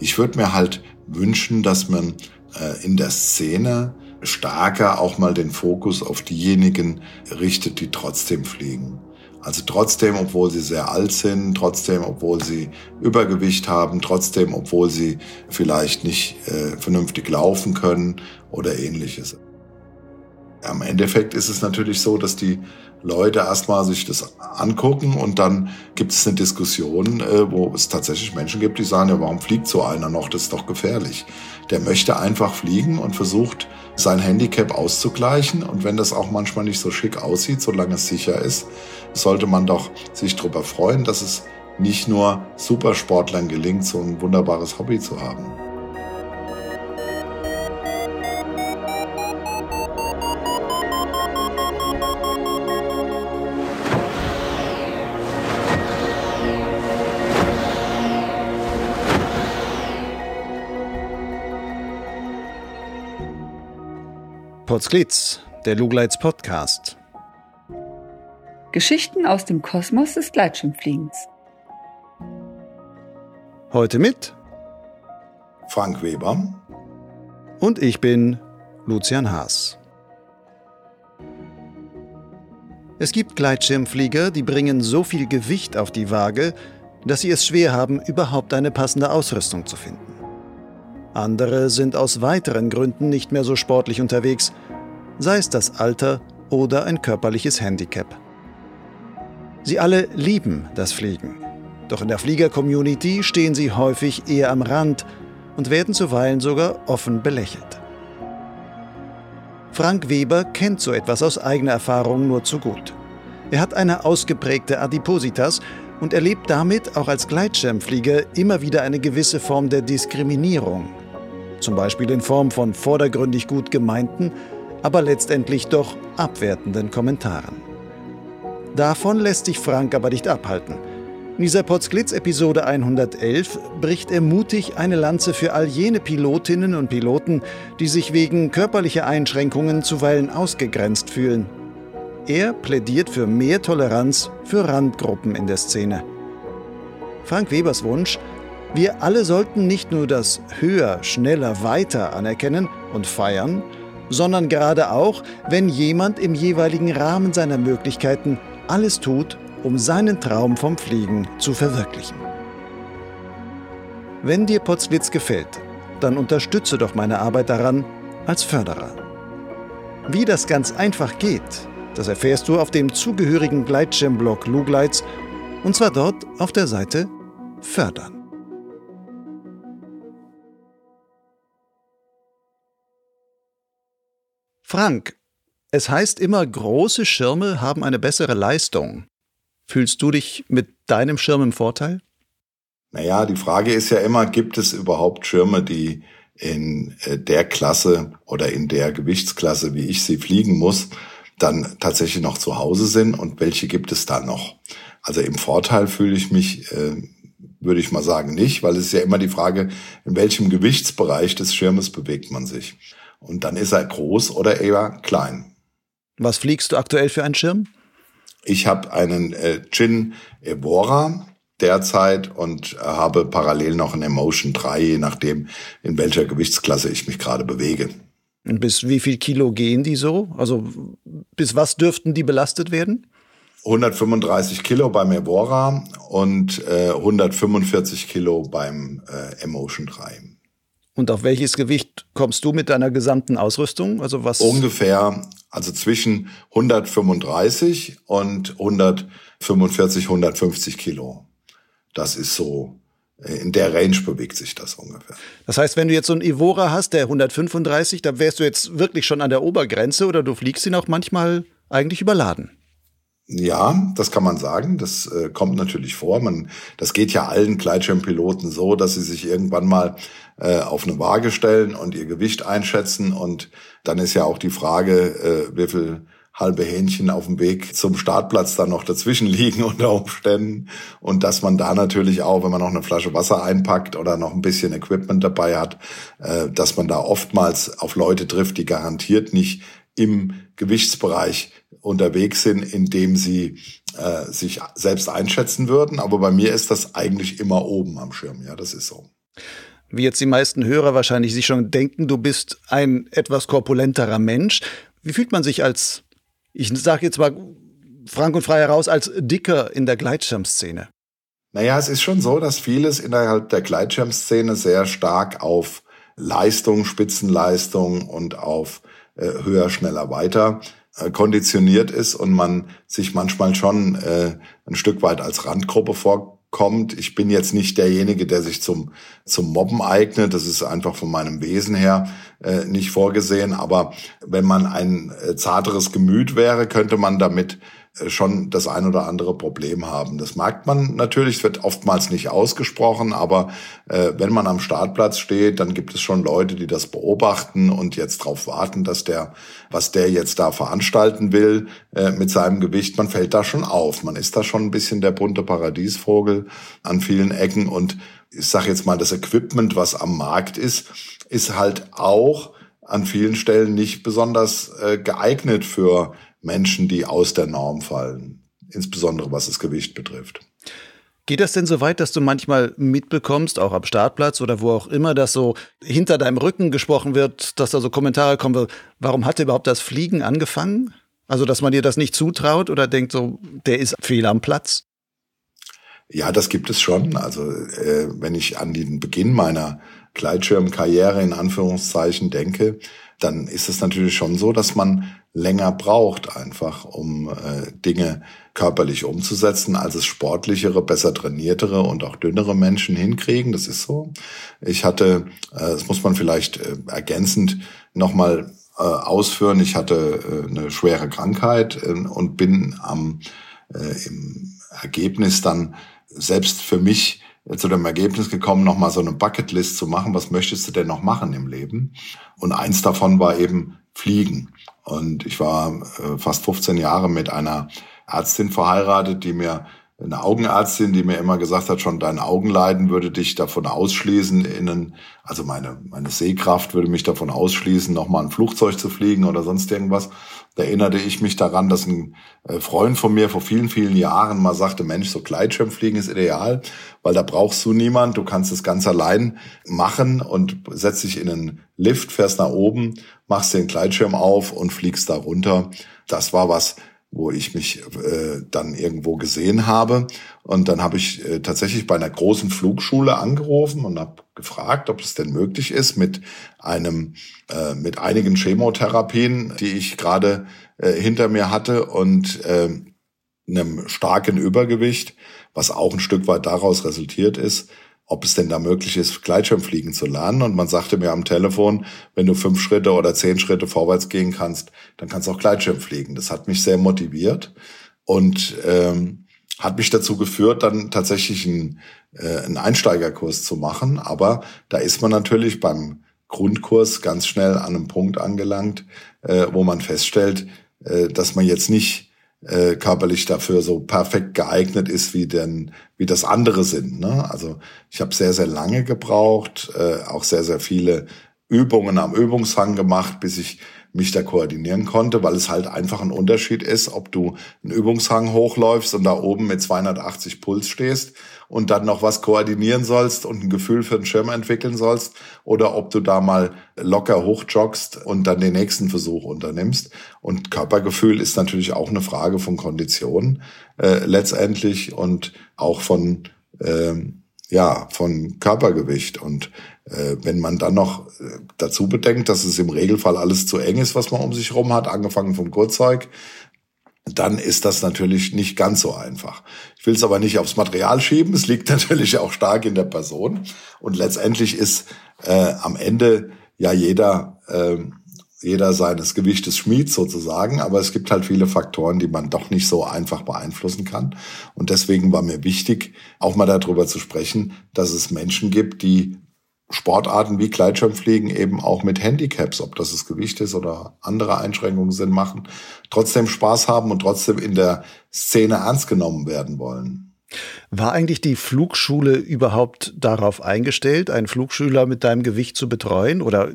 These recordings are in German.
Ich würde mir halt wünschen, dass man äh, in der Szene stärker auch mal den Fokus auf diejenigen richtet, die trotzdem fliegen. Also trotzdem, obwohl sie sehr alt sind, trotzdem, obwohl sie Übergewicht haben, trotzdem, obwohl sie vielleicht nicht äh, vernünftig laufen können oder ähnliches. Am Endeffekt ist es natürlich so, dass die Leute erstmal sich das angucken und dann gibt es eine Diskussion, äh, wo es tatsächlich Menschen gibt, die sagen, ja, warum fliegt so einer noch? Das ist doch gefährlich. Der möchte einfach fliegen und versucht, sein Handicap auszugleichen. Und wenn das auch manchmal nicht so schick aussieht, solange es sicher ist, sollte man doch sich darüber freuen, dass es nicht nur Supersportlern gelingt, so ein wunderbares Hobby zu haben. Potsglitz, der Lugleits Podcast. Geschichten aus dem Kosmos des Gleitschirmfliegens. Heute mit Frank Weber und ich bin Lucian Haas. Es gibt Gleitschirmflieger, die bringen so viel Gewicht auf die Waage, dass sie es schwer haben, überhaupt eine passende Ausrüstung zu finden. Andere sind aus weiteren Gründen nicht mehr so sportlich unterwegs, sei es das Alter oder ein körperliches Handicap. Sie alle lieben das Fliegen, doch in der Flieger-Community stehen sie häufig eher am Rand und werden zuweilen sogar offen belächelt. Frank Weber kennt so etwas aus eigener Erfahrung nur zu gut. Er hat eine ausgeprägte Adipositas und erlebt damit auch als Gleitschirmflieger immer wieder eine gewisse Form der Diskriminierung. Zum Beispiel in Form von vordergründig gut gemeinten, aber letztendlich doch abwertenden Kommentaren. Davon lässt sich Frank aber nicht abhalten. In dieser Potsglitz-Episode 111 bricht er mutig eine Lanze für all jene Pilotinnen und Piloten, die sich wegen körperlicher Einschränkungen zuweilen ausgegrenzt fühlen. Er plädiert für mehr Toleranz für Randgruppen in der Szene. Frank Webers Wunsch, wir alle sollten nicht nur das Höher, Schneller, Weiter anerkennen und feiern, sondern gerade auch, wenn jemand im jeweiligen Rahmen seiner Möglichkeiten alles tut, um seinen Traum vom Fliegen zu verwirklichen. Wenn dir Potzblitz gefällt, dann unterstütze doch meine Arbeit daran als Förderer. Wie das ganz einfach geht, das erfährst du auf dem zugehörigen Gleitschirmblog Lugleits und zwar dort auf der Seite Fördern. Frank, es heißt immer, große Schirme haben eine bessere Leistung. Fühlst du dich mit deinem Schirm im Vorteil? Naja, die Frage ist ja immer, gibt es überhaupt Schirme, die in äh, der Klasse oder in der Gewichtsklasse, wie ich sie fliegen muss, dann tatsächlich noch zu Hause sind und welche gibt es da noch? Also im Vorteil fühle ich mich, äh, würde ich mal sagen, nicht, weil es ist ja immer die Frage, in welchem Gewichtsbereich des Schirmes bewegt man sich. Und dann ist er groß oder eher klein. Was fliegst du aktuell für einen Schirm? Ich habe einen äh, Chin Evora derzeit und äh, habe parallel noch einen Emotion 3, je nachdem, in welcher Gewichtsklasse ich mich gerade bewege. Und bis wie viel Kilo gehen die so? Also bis was dürften die belastet werden? 135 Kilo beim Evora und äh, 145 Kilo beim äh, Emotion 3. Und auf welches Gewicht kommst du mit deiner gesamten Ausrüstung? Also was? Ungefähr, also zwischen 135 und 145, 150 Kilo. Das ist so, äh, in der Range bewegt sich das ungefähr. Das heißt, wenn du jetzt so einen Evora hast, der 135, dann wärst du jetzt wirklich schon an der Obergrenze oder du fliegst ihn auch manchmal eigentlich überladen. Ja, das kann man sagen. Das äh, kommt natürlich vor. Man, das geht ja allen Gleitschirmpiloten so, dass sie sich irgendwann mal äh, auf eine Waage stellen und ihr Gewicht einschätzen. Und dann ist ja auch die Frage, äh, wie viel halbe Hähnchen auf dem Weg zum Startplatz dann noch dazwischen liegen unter Umständen. Und dass man da natürlich auch, wenn man noch eine Flasche Wasser einpackt oder noch ein bisschen Equipment dabei hat, äh, dass man da oftmals auf Leute trifft, die garantiert nicht im Gewichtsbereich unterwegs sind, in dem sie äh, sich selbst einschätzen würden. Aber bei mir ist das eigentlich immer oben am Schirm. Ja, das ist so. Wie jetzt die meisten Hörer wahrscheinlich sich schon denken, du bist ein etwas korpulenterer Mensch. Wie fühlt man sich als, ich sage jetzt mal frank und frei heraus, als Dicker in der Gleitschirmszene? Naja, es ist schon so, dass vieles innerhalb der Gleitschirmszene sehr stark auf Leistung, Spitzenleistung und auf äh, höher, schneller, weiter äh, konditioniert ist und man sich manchmal schon äh, ein Stück weit als Randgruppe vorkommt. Ich bin jetzt nicht derjenige, der sich zum, zum Mobben eignet. Das ist einfach von meinem Wesen her äh, nicht vorgesehen. Aber wenn man ein äh, zarteres Gemüt wäre, könnte man damit schon das ein oder andere Problem haben. Das merkt man natürlich, es wird oftmals nicht ausgesprochen, aber äh, wenn man am Startplatz steht, dann gibt es schon Leute, die das beobachten und jetzt darauf warten, dass der, was der jetzt da veranstalten will äh, mit seinem Gewicht, man fällt da schon auf. Man ist da schon ein bisschen der bunte Paradiesvogel an vielen Ecken und ich sage jetzt mal, das Equipment, was am Markt ist, ist halt auch an vielen Stellen nicht besonders äh, geeignet für Menschen, die aus der Norm fallen, insbesondere was das Gewicht betrifft. Geht das denn so weit, dass du manchmal mitbekommst, auch am Startplatz oder wo auch immer, dass so hinter deinem Rücken gesprochen wird, dass da so Kommentare kommen, warum hat überhaupt das Fliegen angefangen? Also, dass man dir das nicht zutraut oder denkt so, der ist fehl am Platz? Ja, das gibt es schon. Also, äh, wenn ich an den Beginn meiner Gleitschirmkarriere in Anführungszeichen denke, dann ist es natürlich schon so, dass man länger braucht, einfach um äh, Dinge körperlich umzusetzen, als es sportlichere, besser trainiertere und auch dünnere Menschen hinkriegen. Das ist so. Ich hatte, äh, das muss man vielleicht äh, ergänzend nochmal äh, ausführen, ich hatte äh, eine schwere Krankheit äh, und bin am äh, im Ergebnis dann selbst für mich zu dem Ergebnis gekommen, nochmal so eine Bucketlist zu machen. Was möchtest du denn noch machen im Leben? Und eins davon war eben Fliegen. Und ich war äh, fast 15 Jahre mit einer Ärztin verheiratet, die mir eine Augenärztin, die mir immer gesagt hat, schon dein Augenleiden würde dich davon ausschließen, innen, also meine, meine Sehkraft würde mich davon ausschließen, nochmal ein Flugzeug zu fliegen oder sonst irgendwas. Da erinnerte ich mich daran, dass ein äh, Freund von mir vor vielen, vielen Jahren mal sagte, Mensch, so Gleitschirmfliegen ist ideal, weil da brauchst du niemand, du kannst es ganz allein machen und setzt dich in einen Lift, fährst nach oben, machst den Gleitschirm auf und fliegst da runter. Das war was, wo ich mich äh, dann irgendwo gesehen habe. Und dann habe ich äh, tatsächlich bei einer großen Flugschule angerufen und habe gefragt, ob es denn möglich ist, mit einem, äh, mit einigen Chemotherapien, die ich gerade äh, hinter mir hatte und äh, einem starken Übergewicht, was auch ein Stück weit daraus resultiert ist, ob es denn da möglich ist, Gleitschirmfliegen zu lernen. Und man sagte mir am Telefon, wenn du fünf Schritte oder zehn Schritte vorwärts gehen kannst, dann kannst du auch Gleitschirm fliegen. Das hat mich sehr motiviert und ähm, hat mich dazu geführt, dann tatsächlich einen, äh, einen Einsteigerkurs zu machen. Aber da ist man natürlich beim Grundkurs ganz schnell an einem Punkt angelangt, äh, wo man feststellt, äh, dass man jetzt nicht äh, körperlich dafür so perfekt geeignet ist, wie denn wie das andere sind. Ne? Also ich habe sehr sehr lange gebraucht, äh, auch sehr sehr viele Übungen am Übungshang gemacht, bis ich mich da koordinieren konnte, weil es halt einfach ein Unterschied ist, ob du einen Übungshang hochläufst und da oben mit 280 Puls stehst und dann noch was koordinieren sollst und ein Gefühl für den Schirm entwickeln sollst oder ob du da mal locker hochjoggst und dann den nächsten Versuch unternimmst. Und Körpergefühl ist natürlich auch eine Frage von Kondition äh, letztendlich und auch von ähm, ja, von Körpergewicht. Und äh, wenn man dann noch äh, dazu bedenkt, dass es im Regelfall alles zu eng ist, was man um sich herum hat, angefangen vom Gurtzeug, dann ist das natürlich nicht ganz so einfach. Ich will es aber nicht aufs Material schieben. Es liegt natürlich auch stark in der Person. Und letztendlich ist äh, am Ende ja jeder äh, jeder seines Gewichtes Schmied sozusagen, aber es gibt halt viele Faktoren, die man doch nicht so einfach beeinflussen kann. Und deswegen war mir wichtig, auch mal darüber zu sprechen, dass es Menschen gibt, die Sportarten wie Gleitschirmfliegen eben auch mit Handicaps, ob das das Gewicht ist oder andere Einschränkungen sind, machen, trotzdem Spaß haben und trotzdem in der Szene ernst genommen werden wollen. War eigentlich die Flugschule überhaupt darauf eingestellt, einen Flugschüler mit deinem Gewicht zu betreuen? Oder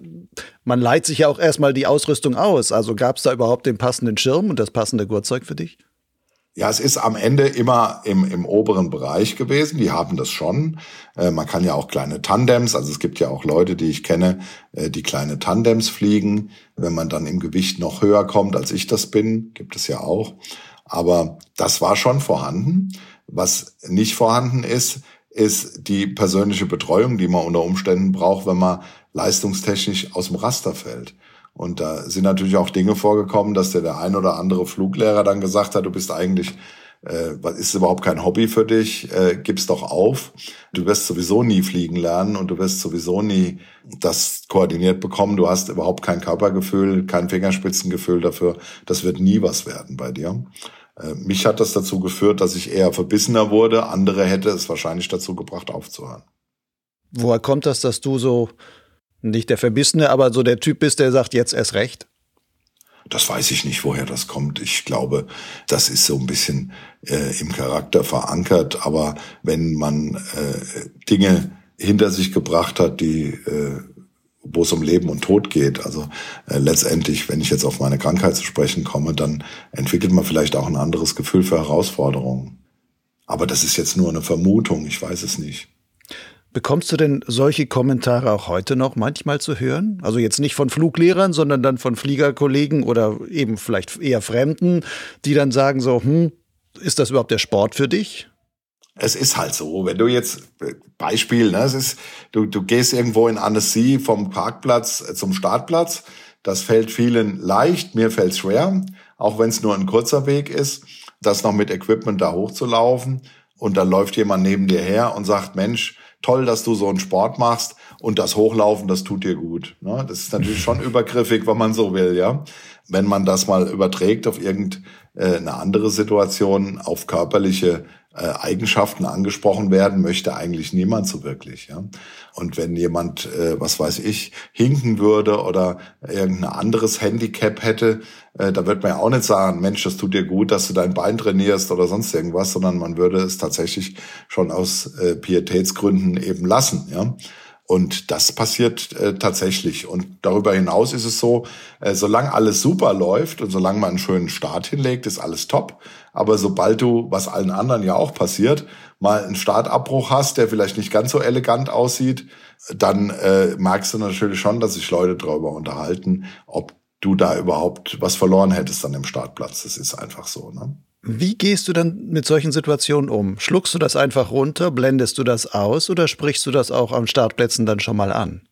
man leiht sich ja auch erstmal die Ausrüstung aus. Also gab es da überhaupt den passenden Schirm und das passende Gurtzeug für dich? Ja, es ist am Ende immer im, im oberen Bereich gewesen. Die haben das schon. Äh, man kann ja auch kleine Tandems, also es gibt ja auch Leute, die ich kenne, äh, die kleine Tandems fliegen. Wenn man dann im Gewicht noch höher kommt, als ich das bin, gibt es ja auch. Aber das war schon vorhanden. Was nicht vorhanden ist, ist die persönliche Betreuung, die man unter Umständen braucht, wenn man leistungstechnisch aus dem Raster fällt. Und da sind natürlich auch Dinge vorgekommen, dass der, der ein oder andere Fluglehrer dann gesagt hat, du bist eigentlich, äh, ist überhaupt kein Hobby für dich, äh, gib's doch auf. Du wirst sowieso nie fliegen lernen und du wirst sowieso nie das koordiniert bekommen. Du hast überhaupt kein Körpergefühl, kein Fingerspitzengefühl dafür. Das wird nie was werden bei dir. Äh, mich hat das dazu geführt, dass ich eher verbissener wurde. Andere hätte es wahrscheinlich dazu gebracht, aufzuhören. Woher kommt das, dass du so nicht der Verbissene, aber so der Typ bist, der sagt, jetzt erst recht? Das weiß ich nicht, woher das kommt. Ich glaube, das ist so ein bisschen äh, im Charakter verankert. Aber wenn man äh, Dinge hinter sich gebracht hat, die äh, wo es um Leben und Tod geht. Also äh, letztendlich, wenn ich jetzt auf meine Krankheit zu sprechen komme, dann entwickelt man vielleicht auch ein anderes Gefühl für Herausforderungen. Aber das ist jetzt nur eine Vermutung, ich weiß es nicht. Bekommst du denn solche Kommentare auch heute noch manchmal zu hören? Also jetzt nicht von Fluglehrern, sondern dann von Fliegerkollegen oder eben vielleicht eher Fremden, die dann sagen so, hm, ist das überhaupt der Sport für dich? Es ist halt so, wenn du jetzt, Beispiel, ne, es ist, du, du gehst irgendwo in Annecy vom Parkplatz zum Startplatz, das fällt vielen leicht, mir fällt schwer, auch wenn es nur ein kurzer Weg ist, das noch mit Equipment da hochzulaufen und dann läuft jemand neben dir her und sagt, Mensch, toll, dass du so einen Sport machst und das Hochlaufen, das tut dir gut. Ne? Das ist natürlich schon übergriffig, wenn man so will, ja. Wenn man das mal überträgt auf irgendeine andere Situation, auf körperliche äh, Eigenschaften angesprochen werden, möchte eigentlich niemand so wirklich. Ja? Und wenn jemand, äh, was weiß ich, hinken würde oder irgendein anderes Handicap hätte, äh, da wird man ja auch nicht sagen, Mensch, das tut dir gut, dass du dein Bein trainierst oder sonst irgendwas, sondern man würde es tatsächlich schon aus äh, Pietätsgründen eben lassen. Ja? Und das passiert äh, tatsächlich. Und darüber hinaus ist es so, äh, solange alles super läuft und solange man einen schönen Start hinlegt, ist alles top. Aber sobald du, was allen anderen ja auch passiert, mal einen Startabbruch hast, der vielleicht nicht ganz so elegant aussieht, dann äh, merkst du natürlich schon, dass sich Leute darüber unterhalten, ob du da überhaupt was verloren hättest dann im Startplatz. Das ist einfach so. Ne? Wie gehst du dann mit solchen Situationen um? Schluckst du das einfach runter, blendest du das aus oder sprichst du das auch am Startplätzen dann schon mal an?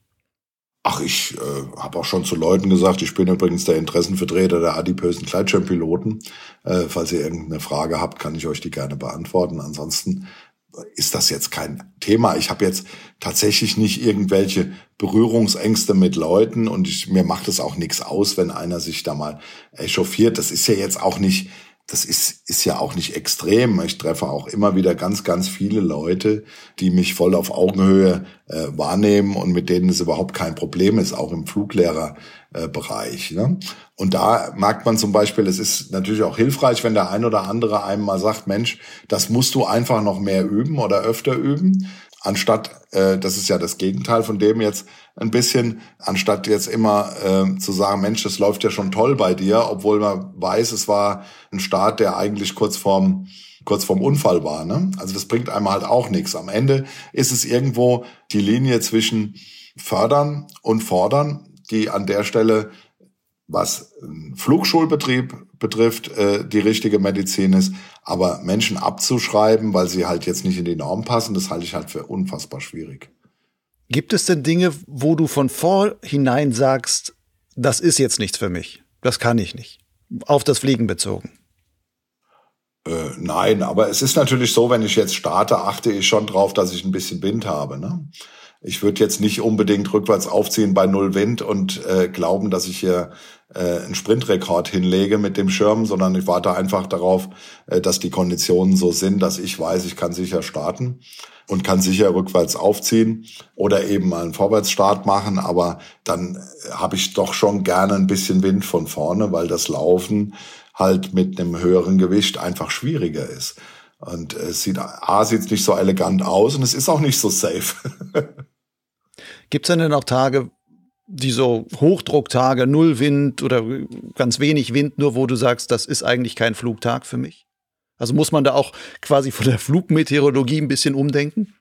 Ach, ich äh, habe auch schon zu Leuten gesagt, ich bin übrigens der Interessenvertreter der adipösen Gleitschirmpiloten. Äh, falls ihr irgendeine Frage habt, kann ich euch die gerne beantworten. Ansonsten ist das jetzt kein Thema. Ich habe jetzt tatsächlich nicht irgendwelche Berührungsängste mit Leuten und ich, mir macht es auch nichts aus, wenn einer sich da mal echauffiert. Das ist ja jetzt auch nicht das ist, ist ja auch nicht extrem. Ich treffe auch immer wieder ganz, ganz viele Leute, die mich voll auf Augenhöhe äh, wahrnehmen und mit denen es überhaupt kein Problem ist, auch im Fluglehrerbereich. Äh, ne? Und da merkt man zum Beispiel, es ist natürlich auch hilfreich, wenn der ein oder andere einem mal sagt, Mensch, das musst du einfach noch mehr üben oder öfter üben anstatt, äh, das ist ja das Gegenteil von dem jetzt ein bisschen, anstatt jetzt immer äh, zu sagen, Mensch, das läuft ja schon toll bei dir, obwohl man weiß, es war ein Start, der eigentlich kurz vorm kurz vorm Unfall war. Ne? Also das bringt einem halt auch nichts. Am Ende ist es irgendwo die Linie zwischen fördern und fordern, die an der Stelle, was Flugschulbetrieb betrifft, äh, die richtige Medizin ist. Aber Menschen abzuschreiben, weil sie halt jetzt nicht in die Norm passen, das halte ich halt für unfassbar schwierig. Gibt es denn Dinge, wo du von vorhinein sagst, das ist jetzt nichts für mich, das kann ich nicht, auf das Fliegen bezogen? Äh, nein, aber es ist natürlich so, wenn ich jetzt starte, achte ich schon drauf, dass ich ein bisschen Wind habe. Ne? Ich würde jetzt nicht unbedingt rückwärts aufziehen bei null Wind und äh, glauben, dass ich hier äh, einen Sprintrekord hinlege mit dem Schirm, sondern ich warte einfach darauf, äh, dass die Konditionen so sind, dass ich weiß, ich kann sicher starten und kann sicher rückwärts aufziehen oder eben mal einen Vorwärtsstart machen, aber dann äh, habe ich doch schon gerne ein bisschen Wind von vorne, weil das Laufen halt mit einem höheren Gewicht einfach schwieriger ist. Und es sieht, A, sieht nicht so elegant aus und es ist auch nicht so safe. Gibt es denn auch Tage, die so Hochdrucktage, Null Wind oder ganz wenig Wind, nur wo du sagst, das ist eigentlich kein Flugtag für mich? Also muss man da auch quasi von der Flugmeteorologie ein bisschen umdenken?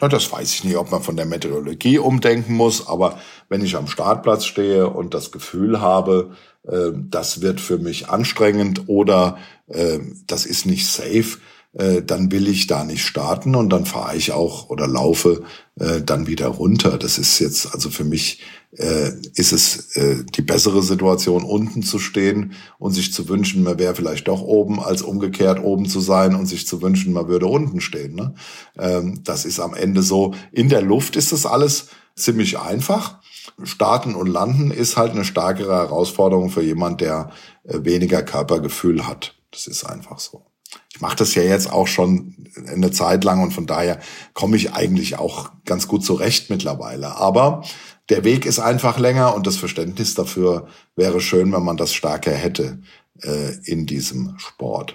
Na, das weiß ich nicht, ob man von der Meteorologie umdenken muss, aber wenn ich am Startplatz stehe und das Gefühl habe, äh, das wird für mich anstrengend oder äh, das ist nicht safe, äh, dann will ich da nicht starten und dann fahre ich auch oder laufe äh, dann wieder runter. Das ist jetzt also für mich äh, ist es äh, die bessere Situation, unten zu stehen und sich zu wünschen, man wäre vielleicht doch oben, als umgekehrt oben zu sein und sich zu wünschen, man würde unten stehen. Ne? Ähm, das ist am Ende so. In der Luft ist das alles ziemlich einfach. Starten und Landen ist halt eine stärkere Herausforderung für jemand, der äh, weniger Körpergefühl hat. Das ist einfach so ich mache das ja jetzt auch schon eine Zeit lang und von daher komme ich eigentlich auch ganz gut zurecht mittlerweile. Aber der Weg ist einfach länger und das Verständnis dafür wäre schön, wenn man das stärker hätte äh, in diesem Sport.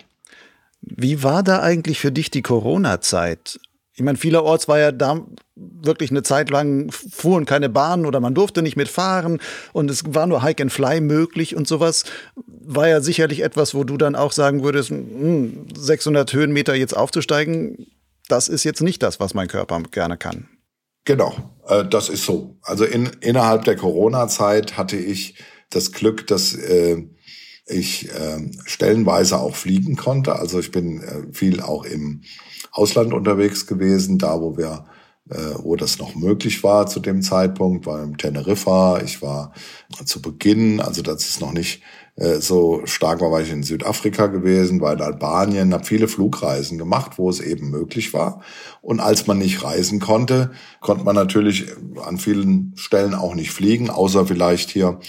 Wie war da eigentlich für dich die Corona-Zeit? Ich meine, vielerorts war ja da wirklich eine Zeit lang fuhren keine Bahnen oder man durfte nicht mitfahren und es war nur Hike and Fly möglich und sowas. War ja sicherlich etwas, wo du dann auch sagen würdest, 600 hm, Höhenmeter jetzt aufzusteigen, das ist jetzt nicht das, was mein Körper gerne kann. Genau, äh, das ist so. Also in, innerhalb der Corona-Zeit hatte ich das Glück, dass äh, ich äh, stellenweise auch fliegen konnte. Also ich bin äh, viel auch im Ausland unterwegs gewesen, da wo wir äh, wo das noch möglich war zu dem Zeitpunkt, war im Teneriffa, ich war zu Beginn, also das ist noch nicht äh, so stark war, war ich in Südafrika gewesen, war in Albanien, habe viele Flugreisen gemacht, wo es eben möglich war. Und als man nicht reisen konnte, konnte man natürlich an vielen Stellen auch nicht fliegen, außer vielleicht hier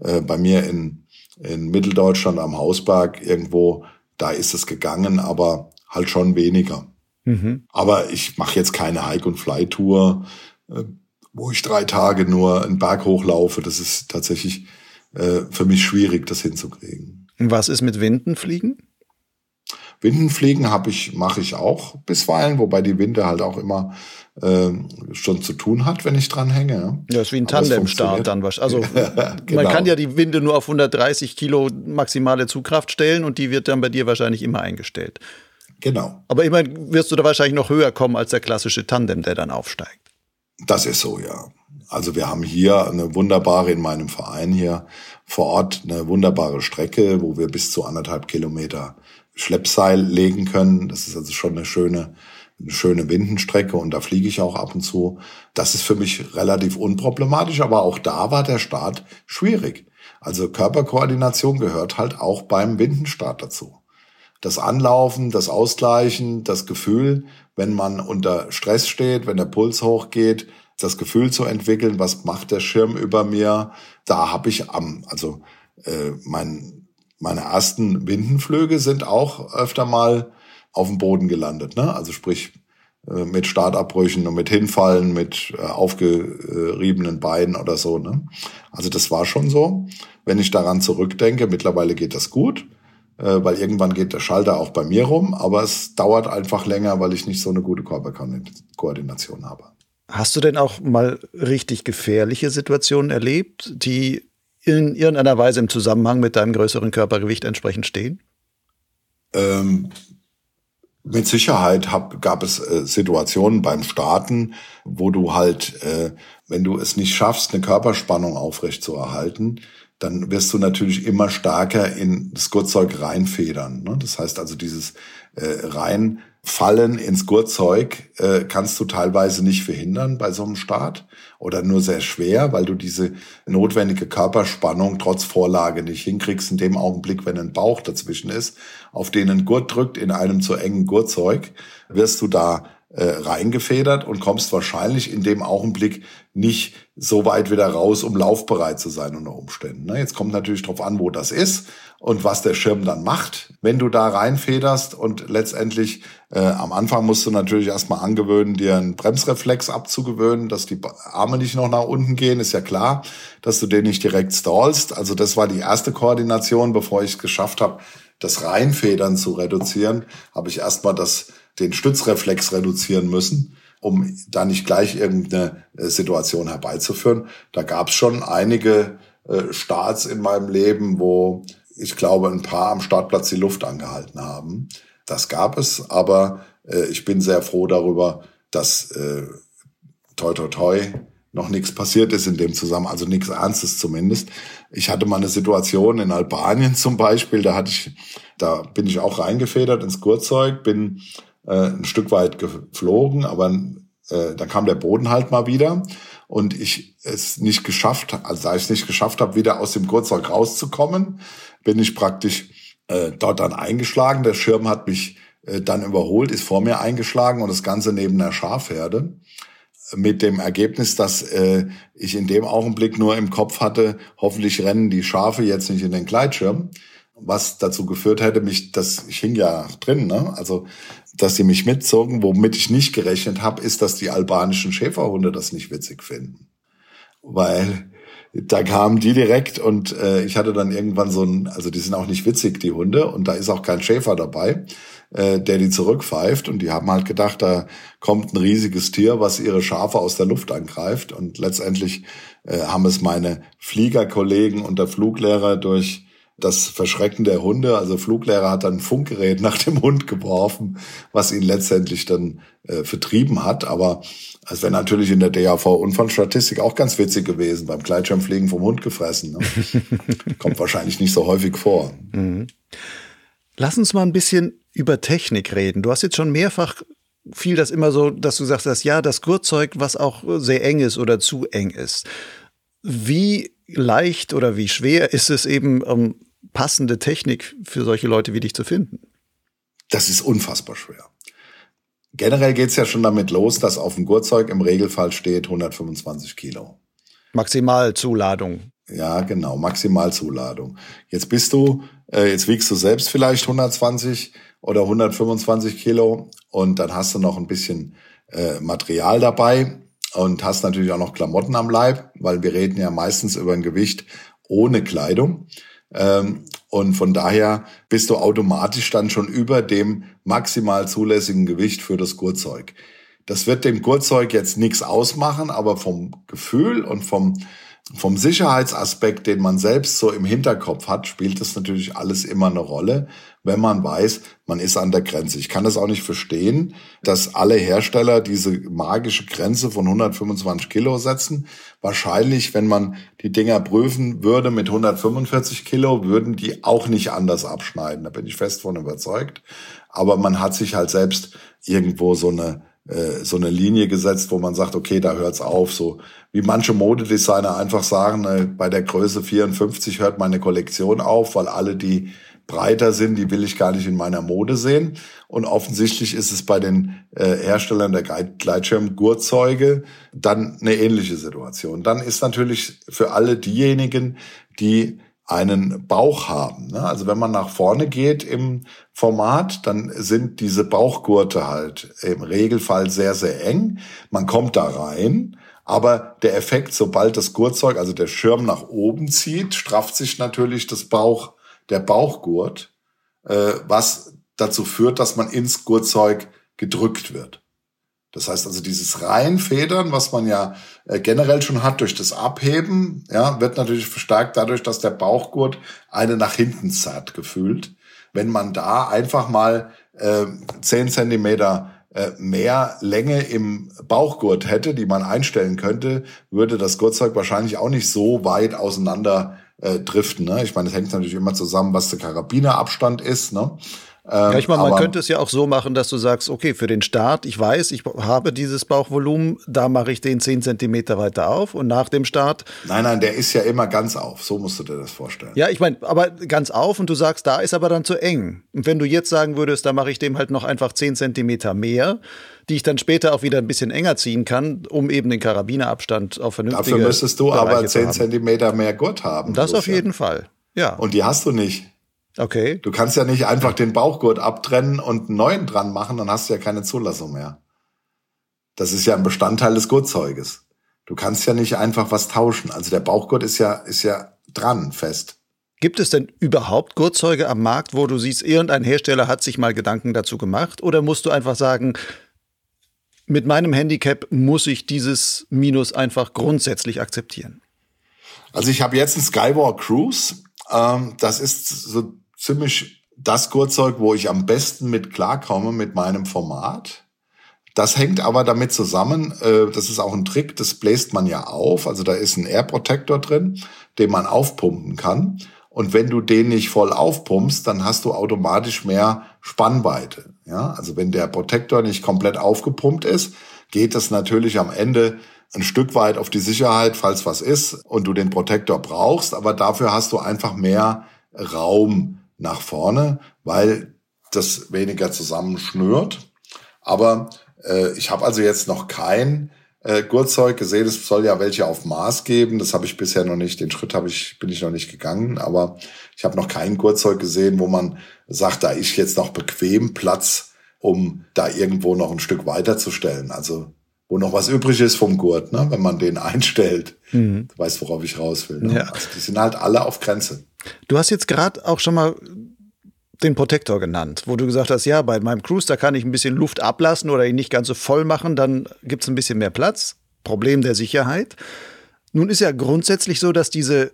äh, bei mir in, in Mitteldeutschland am Hausberg irgendwo, da ist es gegangen, aber halt schon weniger. Mhm. Aber ich mache jetzt keine Hike- und Fly-Tour, äh, wo ich drei Tage nur einen Berg hochlaufe. Das ist tatsächlich äh, für mich schwierig, das hinzukriegen. Was ist mit Windenfliegen? Windenfliegen habe ich, mache ich auch bisweilen, wobei die Winde halt auch immer äh, schon zu tun hat, wenn ich dran hänge. Ja, ist wie ein Tandemstart dann wahrscheinlich. Also genau. man kann ja die Winde nur auf 130 Kilo maximale Zugkraft stellen und die wird dann bei dir wahrscheinlich immer eingestellt. Genau. Aber immerhin wirst du da wahrscheinlich noch höher kommen als der klassische Tandem, der dann aufsteigt. Das ist so, ja. Also wir haben hier eine wunderbare, in meinem Verein hier vor Ort, eine wunderbare Strecke, wo wir bis zu anderthalb Kilometer Schleppseil legen können. Das ist also schon eine schöne, eine schöne Windenstrecke und da fliege ich auch ab und zu. Das ist für mich relativ unproblematisch, aber auch da war der Start schwierig. Also Körperkoordination gehört halt auch beim Windenstart dazu das Anlaufen, das Ausgleichen, das Gefühl, wenn man unter Stress steht, wenn der Puls hochgeht, das Gefühl zu entwickeln, was macht der Schirm über mir. Da habe ich am, also äh, mein, meine ersten Windenflüge sind auch öfter mal auf dem Boden gelandet. Ne? Also sprich äh, mit Startabbrüchen und mit Hinfallen, mit äh, aufgeriebenen Beinen oder so. Ne? Also das war schon so. Wenn ich daran zurückdenke, mittlerweile geht das gut weil irgendwann geht der Schalter auch bei mir rum, aber es dauert einfach länger, weil ich nicht so eine gute Körperkoordination habe. Hast du denn auch mal richtig gefährliche Situationen erlebt, die in irgendeiner Weise im Zusammenhang mit deinem größeren Körpergewicht entsprechend stehen? Ähm, mit Sicherheit hab, gab es äh, Situationen beim Starten, wo du halt, äh, wenn du es nicht schaffst, eine Körperspannung aufrecht zu erhalten, dann wirst du natürlich immer stärker in das Gurtzeug reinfedern. Ne? Das heißt also, dieses äh, Reinfallen ins Gurtzeug äh, kannst du teilweise nicht verhindern bei so einem Start oder nur sehr schwer, weil du diese notwendige Körperspannung trotz Vorlage nicht hinkriegst in dem Augenblick, wenn ein Bauch dazwischen ist, auf den ein Gurt drückt in einem zu engen Gurtzeug, wirst du da äh, reingefedert und kommst wahrscheinlich in dem Augenblick nicht so weit wieder raus, um laufbereit zu sein unter Umständen. Ne? Jetzt kommt natürlich drauf an, wo das ist und was der Schirm dann macht, wenn du da reinfederst und letztendlich äh, am Anfang musst du natürlich erstmal angewöhnen, dir einen Bremsreflex abzugewöhnen, dass die Arme nicht noch nach unten gehen, ist ja klar, dass du den nicht direkt stallst. Also das war die erste Koordination, bevor ich es geschafft habe, das Reinfedern zu reduzieren, habe ich erstmal das den Stützreflex reduzieren müssen, um da nicht gleich irgendeine äh, Situation herbeizuführen. Da gab es schon einige äh, Starts in meinem Leben, wo ich glaube, ein paar am Startplatz die Luft angehalten haben. Das gab es, aber äh, ich bin sehr froh darüber, dass äh, toi toi toi noch nichts passiert ist in dem Zusammenhang, also nichts Ernstes zumindest. Ich hatte mal eine Situation in Albanien zum Beispiel, da hatte ich, da bin ich auch reingefedert ins Gurtzeug, bin äh, ein Stück weit geflogen, aber äh, dann kam der Boden halt mal wieder und ich es nicht geschafft, also da ich es nicht geschafft habe, wieder aus dem Gurtzeug rauszukommen, bin ich praktisch äh, dort dann eingeschlagen. Der Schirm hat mich äh, dann überholt, ist vor mir eingeschlagen und das Ganze neben der Schafherde mit dem Ergebnis, dass äh, ich in dem Augenblick nur im Kopf hatte, hoffentlich rennen die Schafe jetzt nicht in den Gleitschirm, was dazu geführt hätte, mich, dass ich hing ja drin, ne? Also, dass sie mich mitzogen. Womit ich nicht gerechnet habe, ist, dass die albanischen Schäferhunde das nicht witzig finden, weil da kamen die direkt und äh, ich hatte dann irgendwann so ein, also die sind auch nicht witzig, die Hunde, und da ist auch kein Schäfer dabei, äh, der die zurückpfeift. Und die haben halt gedacht, da kommt ein riesiges Tier, was ihre Schafe aus der Luft angreift. Und letztendlich äh, haben es meine Fliegerkollegen und der Fluglehrer durch das Verschrecken der Hunde. Also Fluglehrer hat dann ein Funkgerät nach dem Hund geworfen, was ihn letztendlich dann äh, vertrieben hat. Aber es wäre natürlich in der DAV-Unfallstatistik auch ganz witzig gewesen, beim Gleitschirmfliegen vom Hund gefressen. Ne? Kommt wahrscheinlich nicht so häufig vor. Mhm. Lass uns mal ein bisschen über Technik reden. Du hast jetzt schon mehrfach fiel das immer so, dass du sagst, dass ja, das Gurtzeug, was auch sehr eng ist oder zu eng ist. Wie leicht oder wie schwer ist es eben, um passende Technik für solche Leute wie dich zu finden? Das ist unfassbar schwer. Generell geht es ja schon damit los, dass auf dem Gurtzeug im Regelfall steht 125 Kilo. Maximalzuladung. Ja, genau, Maximalzuladung. Jetzt bist du, äh, jetzt wiegst du selbst vielleicht 120 oder 125 Kilo und dann hast du noch ein bisschen äh, Material dabei und hast natürlich auch noch Klamotten am Leib, weil wir reden ja meistens über ein Gewicht ohne Kleidung. Ähm, und von daher bist du automatisch dann schon über dem maximal zulässigen Gewicht für das Gurtzeug. Das wird dem Gurtzeug jetzt nichts ausmachen, aber vom Gefühl und vom vom Sicherheitsaspekt, den man selbst so im Hinterkopf hat, spielt das natürlich alles immer eine Rolle, wenn man weiß, man ist an der Grenze. Ich kann das auch nicht verstehen, dass alle Hersteller diese magische Grenze von 125 Kilo setzen. Wahrscheinlich, wenn man die Dinger prüfen würde mit 145 Kilo, würden die auch nicht anders abschneiden. Da bin ich fest von überzeugt. Aber man hat sich halt selbst irgendwo so eine äh, so eine Linie gesetzt, wo man sagt, okay, da hört's auf. So wie manche Modedesigner einfach sagen, äh, bei der Größe 54 hört meine Kollektion auf, weil alle, die breiter sind, die will ich gar nicht in meiner Mode sehen. Und offensichtlich ist es bei den äh, Herstellern der Gleitschirmgurtzeuge dann eine ähnliche Situation. Dann ist natürlich für alle diejenigen, die einen Bauch haben. Ne? Also wenn man nach vorne geht im Format, dann sind diese Bauchgurte halt im Regelfall sehr, sehr eng. Man kommt da rein, aber der Effekt, sobald das Gurtzeug, also der Schirm nach oben zieht, strafft sich natürlich das Bauch, der Bauchgurt, äh, was dazu führt, dass man ins Gurtzeug gedrückt wird. Das heißt also, dieses Reinfedern, was man ja äh, generell schon hat durch das Abheben, ja, wird natürlich verstärkt dadurch, dass der Bauchgurt eine nach hinten zerrt gefühlt. Wenn man da einfach mal äh, 10 Zentimeter äh, mehr Länge im Bauchgurt hätte, die man einstellen könnte, würde das Gurtzeug wahrscheinlich auch nicht so weit auseinander äh, driften. Ne? Ich meine, es hängt natürlich immer zusammen, was der Karabinerabstand ist. Ne? Ähm, ja, ich meine, man könnte es ja auch so machen, dass du sagst, okay, für den Start, ich weiß, ich habe dieses Bauchvolumen, da mache ich den 10 Zentimeter weiter auf und nach dem Start. Nein, nein, der ist ja immer ganz auf. So musst du dir das vorstellen. Ja, ich meine, aber ganz auf und du sagst, da ist aber dann zu eng. Und wenn du jetzt sagen würdest, da mache ich dem halt noch einfach 10 Zentimeter mehr, die ich dann später auch wieder ein bisschen enger ziehen kann, um eben den Karabinerabstand auf vernünftige Dafür müsstest du Bereiche aber 10 Zentimeter mehr Gurt haben. Das auf jeden Fall, ja. Und die hast du nicht. Okay. Du kannst ja nicht einfach den Bauchgurt abtrennen und einen neuen dran machen, dann hast du ja keine Zulassung mehr. Das ist ja ein Bestandteil des Gurtzeuges. Du kannst ja nicht einfach was tauschen. Also der Bauchgurt ist ja, ist ja dran, fest. Gibt es denn überhaupt Gurtzeuge am Markt, wo du siehst, irgendein Hersteller hat sich mal Gedanken dazu gemacht? Oder musst du einfach sagen, mit meinem Handicap muss ich dieses Minus einfach grundsätzlich akzeptieren? Also ich habe jetzt einen Skywalk Cruise. Ähm, das ist so ziemlich das Gurtzeug, wo ich am besten mit klarkomme mit meinem Format. Das hängt aber damit zusammen, äh, das ist auch ein Trick, das bläst man ja auf. Also da ist ein Air Protector drin, den man aufpumpen kann. Und wenn du den nicht voll aufpumpst, dann hast du automatisch mehr Spannweite. Ja, also wenn der Protektor nicht komplett aufgepumpt ist, geht es natürlich am Ende ein Stück weit auf die Sicherheit, falls was ist und du den Protektor brauchst. Aber dafür hast du einfach mehr Raum nach vorne, weil das weniger zusammenschnürt. Aber äh, ich habe also jetzt noch kein äh, Gurtzeug gesehen. Es soll ja welche auf Maß geben. Das habe ich bisher noch nicht. Den Schritt habe ich bin ich noch nicht gegangen. Aber ich habe noch kein Gurtzeug gesehen, wo man sagt, da ist jetzt noch bequem Platz, um da irgendwo noch ein Stück weiterzustellen. Also wo noch was übrig ist vom Gurt, ne? wenn man den einstellt. Mhm. Du weißt, worauf ich raus will. Ne? Ja. Also die sind halt alle auf Grenze. Du hast jetzt gerade auch schon mal den Protektor genannt, wo du gesagt hast, ja, bei meinem Cruise, da kann ich ein bisschen Luft ablassen oder ihn nicht ganz so voll machen, dann gibt es ein bisschen mehr Platz. Problem der Sicherheit. Nun ist ja grundsätzlich so, dass diese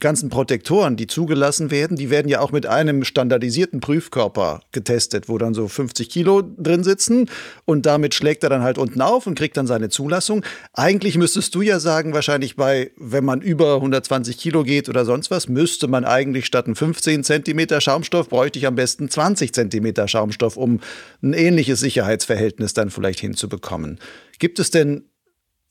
ganzen Protektoren, die zugelassen werden, die werden ja auch mit einem standardisierten Prüfkörper getestet, wo dann so 50 Kilo drin sitzen und damit schlägt er dann halt unten auf und kriegt dann seine Zulassung. Eigentlich müsstest du ja sagen, wahrscheinlich bei, wenn man über 120 Kilo geht oder sonst was, müsste man eigentlich statt ein 15 Zentimeter Schaumstoff, bräuchte ich am besten 20 Zentimeter Schaumstoff, um ein ähnliches Sicherheitsverhältnis dann vielleicht hinzubekommen. Gibt es denn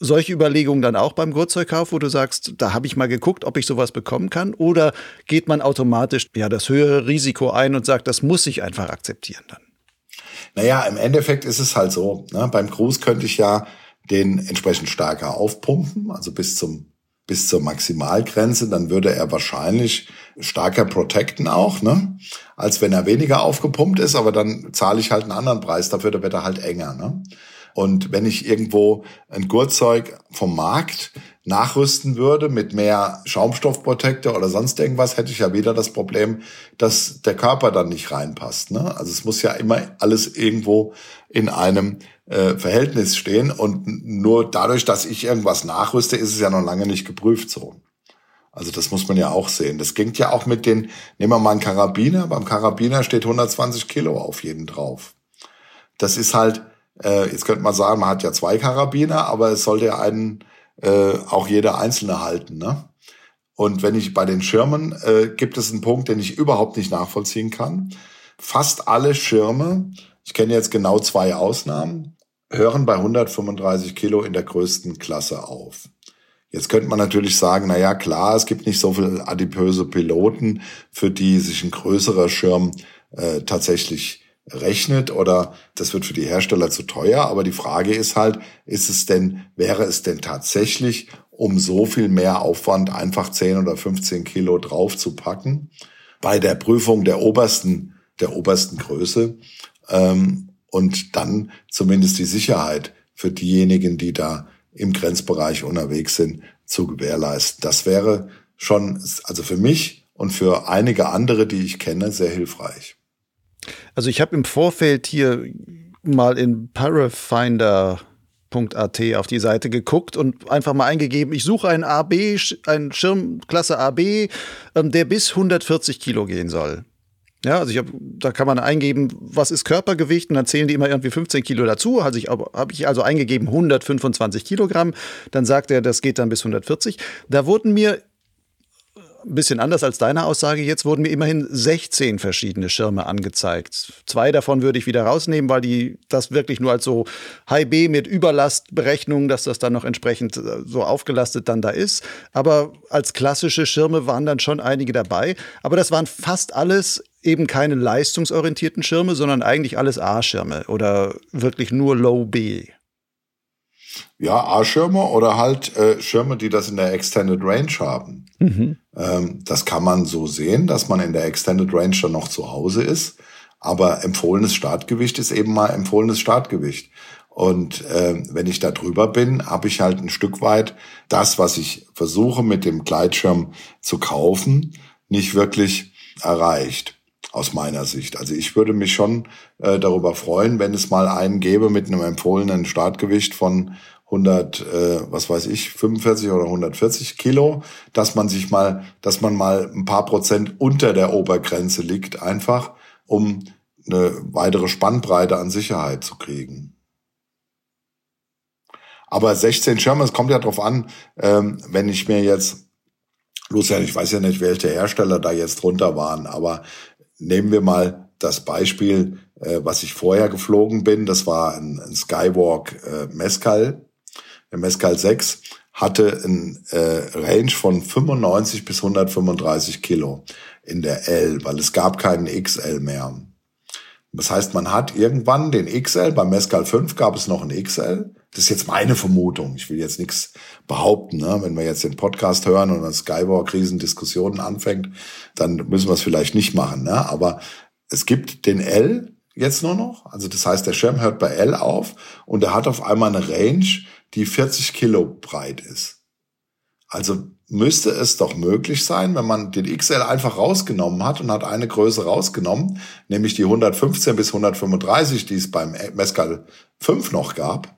solche Überlegungen dann auch beim Gurtzeugkauf, wo du sagst, da habe ich mal geguckt, ob ich sowas bekommen kann? Oder geht man automatisch ja das höhere Risiko ein und sagt, das muss ich einfach akzeptieren dann? Naja, im Endeffekt ist es halt so. Ne? Beim Cruise könnte ich ja den entsprechend stärker aufpumpen, also bis zum bis zur Maximalgrenze, dann würde er wahrscheinlich stärker protecten auch, ne? Als wenn er weniger aufgepumpt ist, aber dann zahle ich halt einen anderen Preis dafür, da wird er halt enger, ne? Und wenn ich irgendwo ein Gurtzeug vom Markt nachrüsten würde mit mehr Schaumstoffprotektor oder sonst irgendwas, hätte ich ja wieder das Problem, dass der Körper dann nicht reinpasst. Ne? Also es muss ja immer alles irgendwo in einem äh, Verhältnis stehen und nur dadurch, dass ich irgendwas nachrüste, ist es ja noch lange nicht geprüft so. Also das muss man ja auch sehen. Das ging ja auch mit den, nehmen wir mal einen Karabiner. Beim Karabiner steht 120 Kilo auf jeden drauf. Das ist halt, äh, jetzt könnte man sagen, man hat ja zwei Karabiner, aber es sollte ja einen äh, auch jeder einzelne halten. Ne? Und wenn ich bei den Schirmen äh, gibt es einen Punkt, den ich überhaupt nicht nachvollziehen kann. Fast alle Schirme, ich kenne jetzt genau zwei Ausnahmen, hören bei 135 Kilo in der größten Klasse auf. Jetzt könnte man natürlich sagen, na ja, klar, es gibt nicht so viele adipöse Piloten, für die sich ein größerer Schirm äh, tatsächlich rechnet oder das wird für die Hersteller zu teuer. Aber die Frage ist halt, ist es denn, wäre es denn tatsächlich um so viel mehr Aufwand einfach 10 oder 15 Kilo draufzupacken bei der Prüfung der obersten, der obersten Größe ähm, und dann zumindest die Sicherheit für diejenigen, die da im Grenzbereich unterwegs sind, zu gewährleisten. Das wäre schon, also für mich und für einige andere, die ich kenne, sehr hilfreich. Also ich habe im Vorfeld hier mal in Parafinder.at auf die Seite geguckt und einfach mal eingegeben, ich suche einen AB, einen Schirm Klasse AB, ähm, der bis 140 Kilo gehen soll. Ja, also ich hab, da kann man eingeben, was ist Körpergewicht und dann zählen die immer irgendwie 15 Kilo dazu. Also ich habe ich also eingegeben 125 Kilogramm. Dann sagt er, das geht dann bis 140. Da wurden mir ein bisschen anders als deine Aussage. Jetzt wurden mir immerhin 16 verschiedene Schirme angezeigt. Zwei davon würde ich wieder rausnehmen, weil die das wirklich nur als so High B mit Überlastberechnung, dass das dann noch entsprechend äh, so aufgelastet dann da ist. Aber als klassische Schirme waren dann schon einige dabei. Aber das waren fast alles eben keine leistungsorientierten Schirme, sondern eigentlich alles A-Schirme oder wirklich nur Low B. Ja, A-Schirme oder halt äh, Schirme, die das in der Extended Range haben. Mhm. Ähm, das kann man so sehen, dass man in der Extended Range dann noch zu Hause ist. Aber empfohlenes Startgewicht ist eben mal empfohlenes Startgewicht. Und äh, wenn ich da drüber bin, habe ich halt ein Stück weit das, was ich versuche mit dem Gleitschirm zu kaufen, nicht wirklich erreicht aus meiner Sicht. Also ich würde mich schon äh, darüber freuen, wenn es mal einen gäbe mit einem empfohlenen Startgewicht von 100, äh, was weiß ich, 45 oder 140 Kilo, dass man sich mal, dass man mal ein paar Prozent unter der Obergrenze liegt einfach um eine weitere Spannbreite an Sicherheit zu kriegen. Aber 16 Schirme, es kommt ja drauf an, ähm, wenn ich mir jetzt, Lucian, ich weiß ja nicht, welche Hersteller da jetzt drunter waren, aber nehmen wir mal das Beispiel, äh, was ich vorher geflogen bin, das war ein, ein Skywalk äh, Mescal, der Mescal 6 hatte ein äh, Range von 95 bis 135 Kilo in der L, weil es gab keinen XL mehr. Das heißt, man hat irgendwann den XL, beim Mescal 5 gab es noch einen XL. Das ist jetzt meine Vermutung. Ich will jetzt nichts behaupten. Ne? Wenn wir jetzt den Podcast hören und eine Skywalk-Riesendiskussionen anfängt, dann müssen wir es vielleicht nicht machen. Ne? Aber es gibt den L jetzt nur noch. Also das heißt, der Schirm hört bei L auf und er hat auf einmal eine Range, die 40 Kilo breit ist. Also müsste es doch möglich sein, wenn man den XL einfach rausgenommen hat und hat eine Größe rausgenommen, nämlich die 115 bis 135, die es beim Mescal 5 noch gab,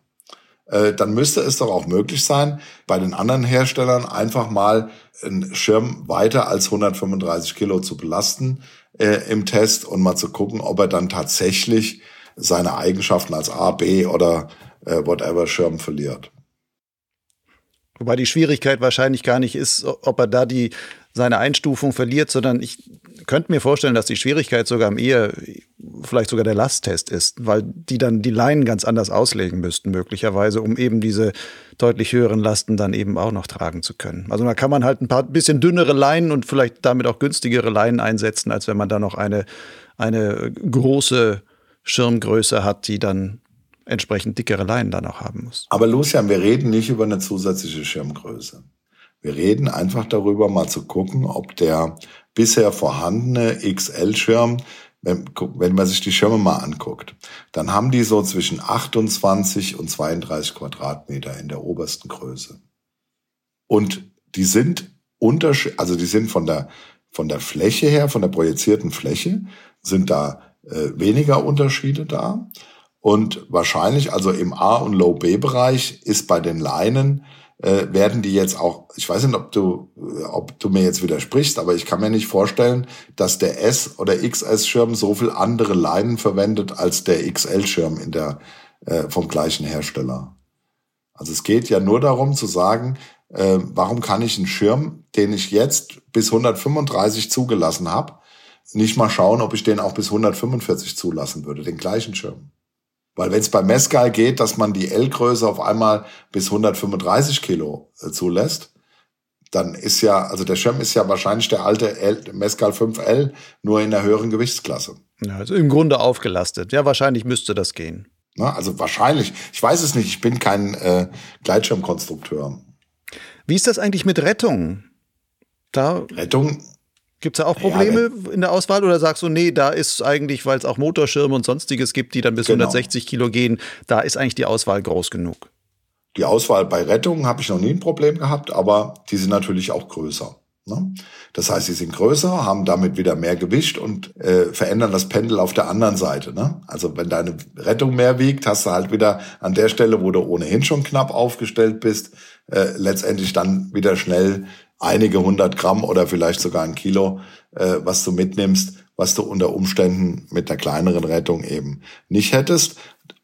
äh, dann müsste es doch auch möglich sein, bei den anderen Herstellern einfach mal einen Schirm weiter als 135 Kilo zu belasten äh, im Test und mal zu gucken, ob er dann tatsächlich seine Eigenschaften als A, B oder äh, whatever Schirm verliert. Wobei die Schwierigkeit wahrscheinlich gar nicht ist, ob er da die seine Einstufung verliert, sondern ich könnte mir vorstellen, dass die Schwierigkeit sogar eher vielleicht sogar der Lasttest ist, weil die dann die Leinen ganz anders auslegen müssten, möglicherweise, um eben diese deutlich höheren Lasten dann eben auch noch tragen zu können. Also da kann man halt ein paar bisschen dünnere Leinen und vielleicht damit auch günstigere Leinen einsetzen, als wenn man da noch eine, eine große Schirmgröße hat, die dann entsprechend dickere Leinen dann auch haben muss. Aber Lucian, wir reden nicht über eine zusätzliche Schirmgröße. Wir reden einfach darüber, mal zu gucken, ob der bisher vorhandene XL-Schirm, wenn, wenn man sich die Schirme mal anguckt, dann haben die so zwischen 28 und 32 Quadratmeter in der obersten Größe. Und die sind unterschied, also die sind von der, von der Fläche her, von der projizierten Fläche, sind da äh, weniger Unterschiede da. Und wahrscheinlich, also im A- und Low-B-Bereich ist bei den Leinen, äh, werden die jetzt auch, ich weiß nicht, ob du, ob du mir jetzt widersprichst, aber ich kann mir nicht vorstellen, dass der S- oder XS-Schirm so viel andere Leinen verwendet als der XL-Schirm in der, äh, vom gleichen Hersteller. Also es geht ja nur darum zu sagen, äh, warum kann ich einen Schirm, den ich jetzt bis 135 zugelassen habe, nicht mal schauen, ob ich den auch bis 145 zulassen würde, den gleichen Schirm. Weil wenn es bei Mescal geht, dass man die L-Größe auf einmal bis 135 Kilo äh, zulässt, dann ist ja, also der Schirm ist ja wahrscheinlich der alte L, Mescal 5L, nur in der höheren Gewichtsklasse. Ja, also im Grunde aufgelastet. Ja, wahrscheinlich müsste das gehen. Na, also wahrscheinlich. Ich weiß es nicht, ich bin kein äh, Gleitschirmkonstrukteur. Wie ist das eigentlich mit Rettung? Da Rettung Gibt es da auch Probleme ja, in der Auswahl oder sagst du, nee, da ist eigentlich, weil es auch Motorschirme und sonstiges gibt, die dann bis genau. 160 Kilo gehen, da ist eigentlich die Auswahl groß genug? Die Auswahl bei Rettungen habe ich noch nie ein Problem gehabt, aber die sind natürlich auch größer. Ne? Das heißt, sie sind größer, haben damit wieder mehr Gewicht und äh, verändern das Pendel auf der anderen Seite. Ne? Also wenn deine Rettung mehr wiegt, hast du halt wieder an der Stelle, wo du ohnehin schon knapp aufgestellt bist, äh, letztendlich dann wieder schnell einige hundert Gramm oder vielleicht sogar ein Kilo, äh, was du mitnimmst, was du unter Umständen mit einer kleineren Rettung eben nicht hättest.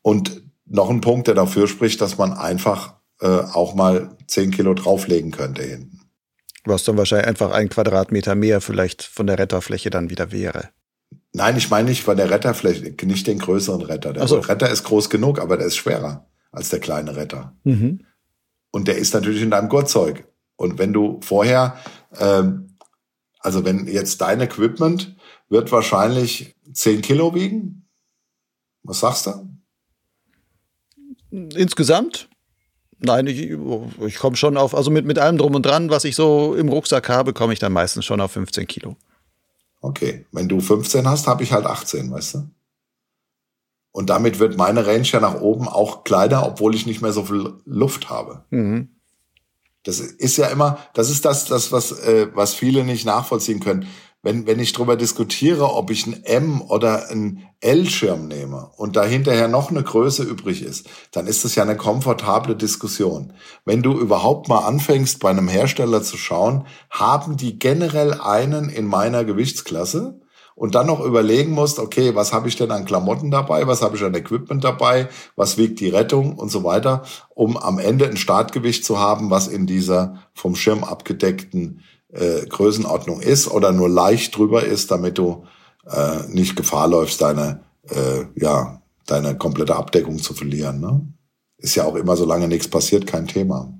Und noch ein Punkt, der dafür spricht, dass man einfach äh, auch mal zehn Kilo drauflegen könnte hinten. Was dann wahrscheinlich einfach ein Quadratmeter mehr vielleicht von der Retterfläche dann wieder wäre. Nein, ich meine nicht von der Retterfläche, nicht den größeren Retter. Der so. Retter ist groß genug, aber der ist schwerer als der kleine Retter. Mhm. Und der ist natürlich in deinem Gurtzeug. Und wenn du vorher, ähm, also wenn jetzt dein Equipment wird wahrscheinlich 10 Kilo wiegen. Was sagst du? Insgesamt? Nein, ich, ich komme schon auf, also mit, mit allem drum und dran, was ich so im Rucksack habe, komme ich dann meistens schon auf 15 Kilo. Okay, wenn du 15 hast, habe ich halt 18, weißt du? Und damit wird meine Range ja nach oben auch kleiner, obwohl ich nicht mehr so viel Luft habe. Mhm. Das ist ja immer, das ist das, das was, äh, was viele nicht nachvollziehen können. Wenn, wenn ich darüber diskutiere, ob ich ein M oder ein L-Schirm nehme und da hinterher noch eine Größe übrig ist, dann ist das ja eine komfortable Diskussion. Wenn du überhaupt mal anfängst, bei einem Hersteller zu schauen, haben die generell einen in meiner Gewichtsklasse und dann noch überlegen musst, okay, was habe ich denn an Klamotten dabei, was habe ich an Equipment dabei, was wiegt die Rettung und so weiter, um am Ende ein Startgewicht zu haben, was in dieser vom Schirm abgedeckten äh, Größenordnung ist oder nur leicht drüber ist, damit du äh, nicht Gefahr läufst, deine äh, ja deine komplette Abdeckung zu verlieren. Ne? Ist ja auch immer, solange nichts passiert, kein Thema.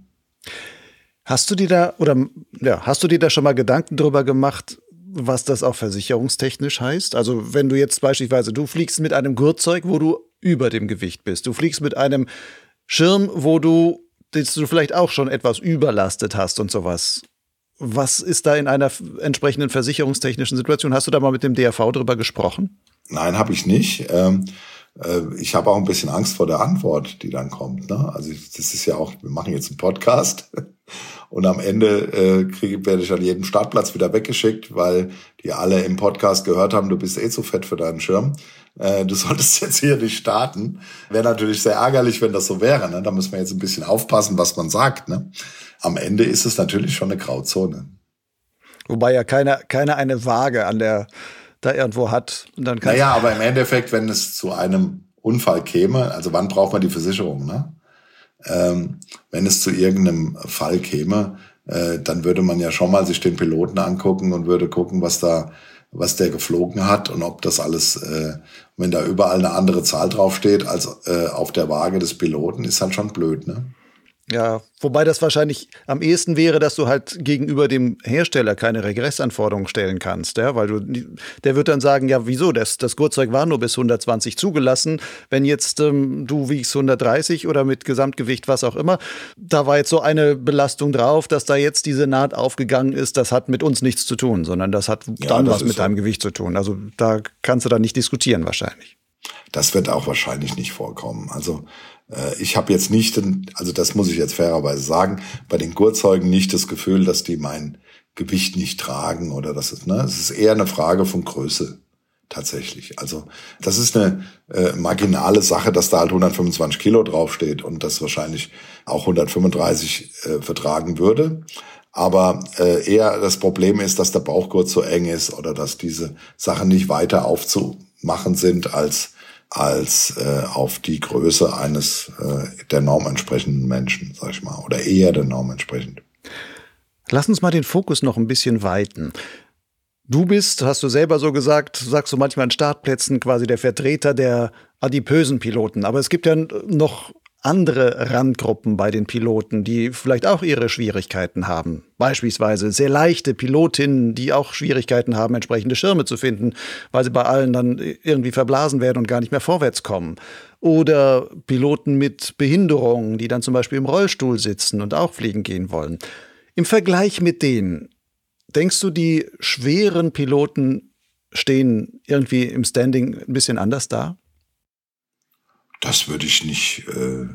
Hast du dir da oder ja, hast du dir da schon mal Gedanken drüber gemacht, was das auch versicherungstechnisch heißt? Also, wenn du jetzt beispielsweise, du fliegst mit einem Gurtzeug, wo du über dem Gewicht bist. Du fliegst mit einem Schirm, wo du, das du vielleicht auch schon etwas überlastet hast und sowas. Was ist da in einer entsprechenden versicherungstechnischen Situation? Hast du da mal mit dem DRV drüber gesprochen? Nein, habe ich nicht. Ähm, äh, ich habe auch ein bisschen Angst vor der Antwort, die dann kommt. Ne? Also das ist ja auch, wir machen jetzt einen Podcast und am Ende äh, kriege, werde ich an jedem Startplatz wieder weggeschickt, weil die alle im Podcast gehört haben, du bist eh zu fett für deinen Schirm. Äh, du solltest jetzt hier nicht starten. Wäre natürlich sehr ärgerlich, wenn das so wäre. Ne? Da muss man jetzt ein bisschen aufpassen, was man sagt. Ne? Am Ende ist es natürlich schon eine Grauzone. Wobei ja keiner, keiner eine Waage an der da irgendwo hat. Und dann naja, aber im Endeffekt, wenn es zu einem Unfall käme, also wann braucht man die Versicherung, ne? Ähm, wenn es zu irgendeinem Fall käme, äh, dann würde man ja schon mal sich den Piloten angucken und würde gucken, was da, was der geflogen hat und ob das alles, äh, wenn da überall eine andere Zahl draufsteht als äh, auf der Waage des Piloten, ist halt schon blöd, ne? Ja, wobei das wahrscheinlich am ehesten wäre, dass du halt gegenüber dem Hersteller keine Regressanforderungen stellen kannst, ja, weil du, der wird dann sagen, ja, wieso, das, das Gurtzeug war nur bis 120 zugelassen, wenn jetzt ähm, du wiegst 130 oder mit Gesamtgewicht, was auch immer, da war jetzt so eine Belastung drauf, dass da jetzt diese Naht aufgegangen ist, das hat mit uns nichts zu tun, sondern das hat ja, dann das was mit so. deinem Gewicht zu tun. Also da kannst du dann nicht diskutieren wahrscheinlich. Das wird auch wahrscheinlich nicht vorkommen. Also ich habe jetzt nicht, also das muss ich jetzt fairerweise sagen, bei den Gurzeugen nicht das Gefühl, dass die mein Gewicht nicht tragen oder das ist, ne, es ist eher eine Frage von Größe tatsächlich. Also das ist eine äh, marginale Sache, dass da halt 125 Kilo draufsteht und das wahrscheinlich auch 135 äh, vertragen würde. Aber äh, eher das Problem ist, dass der Bauchgurt so eng ist oder dass diese Sachen nicht weiter aufzumachen sind als als äh, auf die Größe eines äh, der Norm entsprechenden Menschen, sag ich mal, oder eher der Norm entsprechend. Lass uns mal den Fokus noch ein bisschen weiten. Du bist, hast du selber so gesagt, sagst du manchmal an Startplätzen quasi der Vertreter der adipösen Piloten. Aber es gibt ja noch andere Randgruppen bei den Piloten, die vielleicht auch ihre Schwierigkeiten haben. Beispielsweise sehr leichte Pilotinnen, die auch Schwierigkeiten haben, entsprechende Schirme zu finden, weil sie bei allen dann irgendwie verblasen werden und gar nicht mehr vorwärts kommen. Oder Piloten mit Behinderungen, die dann zum Beispiel im Rollstuhl sitzen und auch fliegen gehen wollen. Im Vergleich mit denen, denkst du, die schweren Piloten stehen irgendwie im Standing ein bisschen anders da? Das würde ich nicht, äh,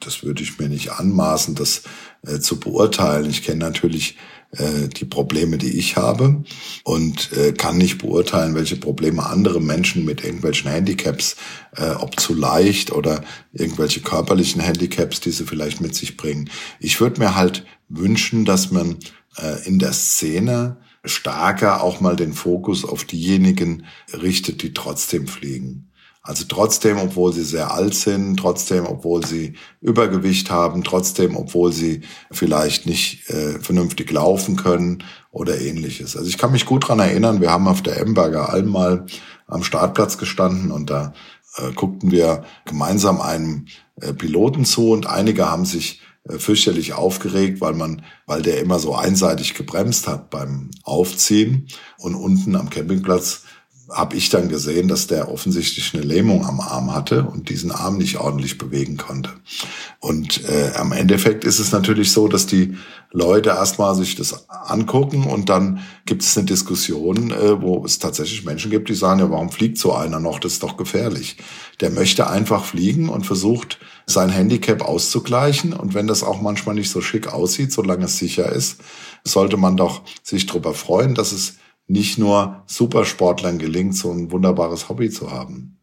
das würde ich mir nicht anmaßen, das äh, zu beurteilen. Ich kenne natürlich äh, die Probleme, die ich habe und äh, kann nicht beurteilen, welche Probleme andere Menschen mit irgendwelchen Handicaps, äh, ob zu leicht oder irgendwelche körperlichen Handicaps, die sie vielleicht mit sich bringen. Ich würde mir halt wünschen, dass man äh, in der Szene stärker auch mal den Fokus auf diejenigen richtet, die trotzdem fliegen. Also trotzdem, obwohl sie sehr alt sind, trotzdem, obwohl sie Übergewicht haben, trotzdem, obwohl sie vielleicht nicht äh, vernünftig laufen können oder ähnliches. Also ich kann mich gut dran erinnern, wir haben auf der Emberger Alm mal am Startplatz gestanden und da äh, guckten wir gemeinsam einem äh, Piloten zu und einige haben sich äh, fürchterlich aufgeregt, weil man, weil der immer so einseitig gebremst hat beim Aufziehen und unten am Campingplatz habe ich dann gesehen, dass der offensichtlich eine Lähmung am Arm hatte und diesen Arm nicht ordentlich bewegen konnte. Und äh, am Endeffekt ist es natürlich so, dass die Leute erstmal sich das angucken und dann gibt es eine Diskussion, äh, wo es tatsächlich Menschen gibt, die sagen, ja, warum fliegt so einer noch? Das ist doch gefährlich. Der möchte einfach fliegen und versucht, sein Handicap auszugleichen. Und wenn das auch manchmal nicht so schick aussieht, solange es sicher ist, sollte man doch sich darüber freuen, dass es nicht nur Supersportlern gelingt, so ein wunderbares Hobby zu haben.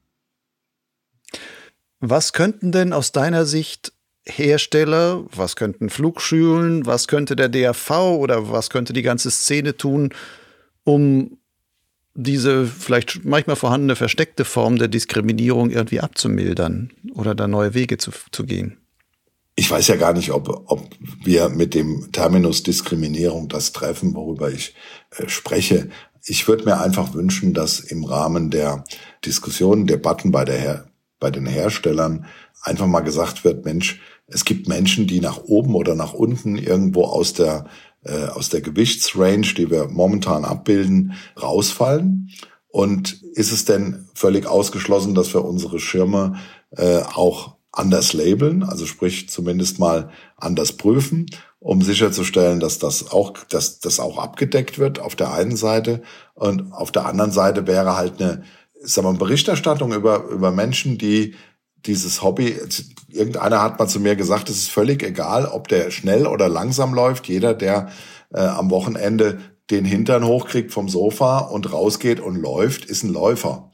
Was könnten denn aus deiner Sicht Hersteller, was könnten Flugschulen, was könnte der DRV oder was könnte die ganze Szene tun, um diese vielleicht manchmal vorhandene versteckte Form der Diskriminierung irgendwie abzumildern oder da neue Wege zu, zu gehen? Ich weiß ja gar nicht, ob, ob wir mit dem Terminus Diskriminierung das treffen, worüber ich äh, spreche. Ich würde mir einfach wünschen, dass im Rahmen der Diskussionen, Debatten bei, der Her bei den Herstellern einfach mal gesagt wird, Mensch, es gibt Menschen, die nach oben oder nach unten irgendwo aus der äh, aus der Gewichtsrange, die wir momentan abbilden, rausfallen. Und ist es denn völlig ausgeschlossen, dass wir unsere Schirme äh, auch anders labeln, also sprich zumindest mal anders prüfen, um sicherzustellen, dass das auch, dass das auch abgedeckt wird auf der einen Seite und auf der anderen Seite wäre halt eine, sagen wir, Berichterstattung über über Menschen, die dieses Hobby, irgendeiner hat mal zu mir gesagt, es ist völlig egal, ob der schnell oder langsam läuft. Jeder, der äh, am Wochenende den Hintern hochkriegt vom Sofa und rausgeht und läuft, ist ein Läufer.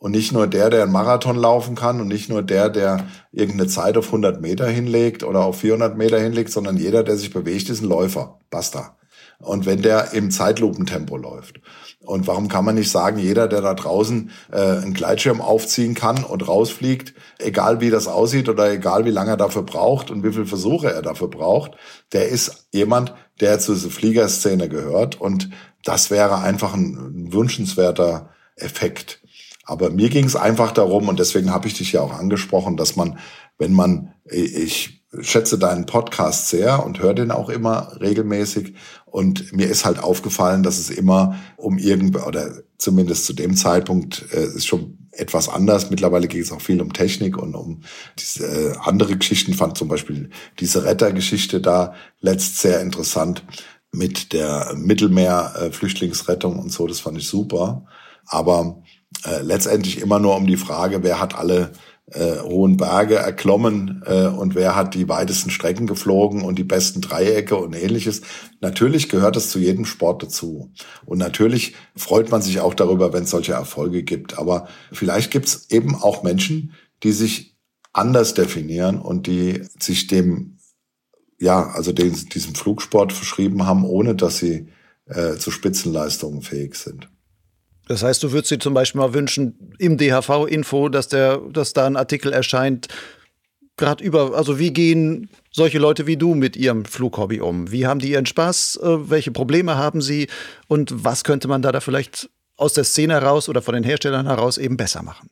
Und nicht nur der, der einen Marathon laufen kann und nicht nur der, der irgendeine Zeit auf 100 Meter hinlegt oder auf 400 Meter hinlegt, sondern jeder, der sich bewegt, ist ein Läufer. Basta. Und wenn der im Zeitlupentempo läuft. Und warum kann man nicht sagen, jeder, der da draußen äh, einen Gleitschirm aufziehen kann und rausfliegt, egal wie das aussieht oder egal wie lange er dafür braucht und wie viele Versuche er dafür braucht, der ist jemand, der zu dieser Fliegerszene gehört. Und das wäre einfach ein wünschenswerter Effekt. Aber mir ging es einfach darum, und deswegen habe ich dich ja auch angesprochen, dass man, wenn man, ich schätze deinen Podcast sehr und höre den auch immer regelmäßig. Und mir ist halt aufgefallen, dass es immer um irgend oder zumindest zu dem Zeitpunkt äh, ist schon etwas anders. Mittlerweile geht es auch viel um Technik und um diese äh, andere Geschichten. Fand zum Beispiel diese Rettergeschichte da letzt sehr interessant mit der Mittelmeer-Flüchtlingsrettung und so. Das fand ich super. Aber äh, letztendlich immer nur um die Frage, wer hat alle äh, hohen Berge erklommen äh, und wer hat die weitesten Strecken geflogen und die besten Dreiecke und ähnliches. Natürlich gehört es zu jedem Sport dazu. Und natürlich freut man sich auch darüber, wenn es solche Erfolge gibt. Aber vielleicht gibt es eben auch Menschen, die sich anders definieren und die sich dem, ja, also den, diesem Flugsport verschrieben haben, ohne dass sie äh, zu Spitzenleistungen fähig sind. Das heißt, du würdest dir zum Beispiel mal wünschen, im DHV-Info, dass, der, dass da ein Artikel erscheint, gerade über, also wie gehen solche Leute wie du mit ihrem Flughobby um? Wie haben die ihren Spaß? Äh, welche Probleme haben sie? Und was könnte man da, da vielleicht aus der Szene heraus oder von den Herstellern heraus eben besser machen?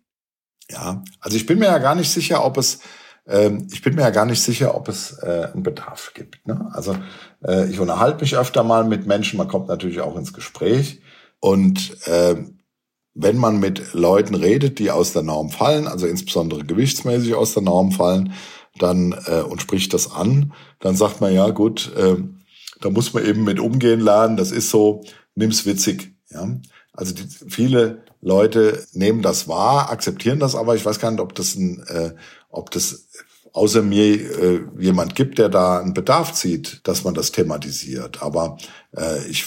Ja, also ich bin mir ja gar nicht sicher, ob es ähm, ich bin mir ja gar nicht sicher, ob es äh, einen Bedarf gibt. Ne? Also äh, ich unterhalte mich öfter mal mit Menschen, man kommt natürlich auch ins Gespräch. Und äh, wenn man mit Leuten redet, die aus der Norm fallen, also insbesondere gewichtsmäßig aus der Norm fallen, dann äh, und spricht das an, dann sagt man ja gut, äh, da muss man eben mit umgehen lernen. Das ist so, nimm's witzig. Ja, also die, viele Leute nehmen das wahr, akzeptieren das, aber ich weiß gar nicht, ob das ein, äh, ob das außer mir äh, jemand gibt, der da einen Bedarf zieht, dass man das thematisiert. Aber äh, ich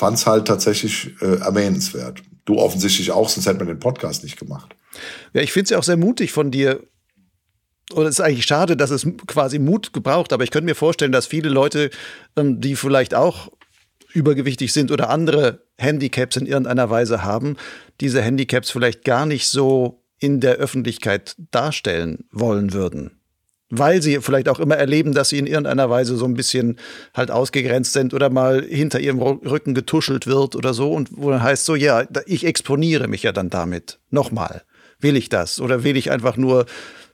fand es halt tatsächlich äh, erwähnenswert. Du offensichtlich auch, sonst hätten wir den Podcast nicht gemacht. Ja, ich finde es ja auch sehr mutig von dir. Und es ist eigentlich schade, dass es quasi Mut gebraucht, aber ich könnte mir vorstellen, dass viele Leute, ähm, die vielleicht auch übergewichtig sind oder andere Handicaps in irgendeiner Weise haben, diese Handicaps vielleicht gar nicht so in der Öffentlichkeit darstellen wollen würden weil sie vielleicht auch immer erleben, dass sie in irgendeiner Weise so ein bisschen halt ausgegrenzt sind oder mal hinter ihrem Rücken getuschelt wird oder so und wo dann heißt so, ja, ich exponiere mich ja dann damit. Nochmal. Will ich das? Oder will ich einfach nur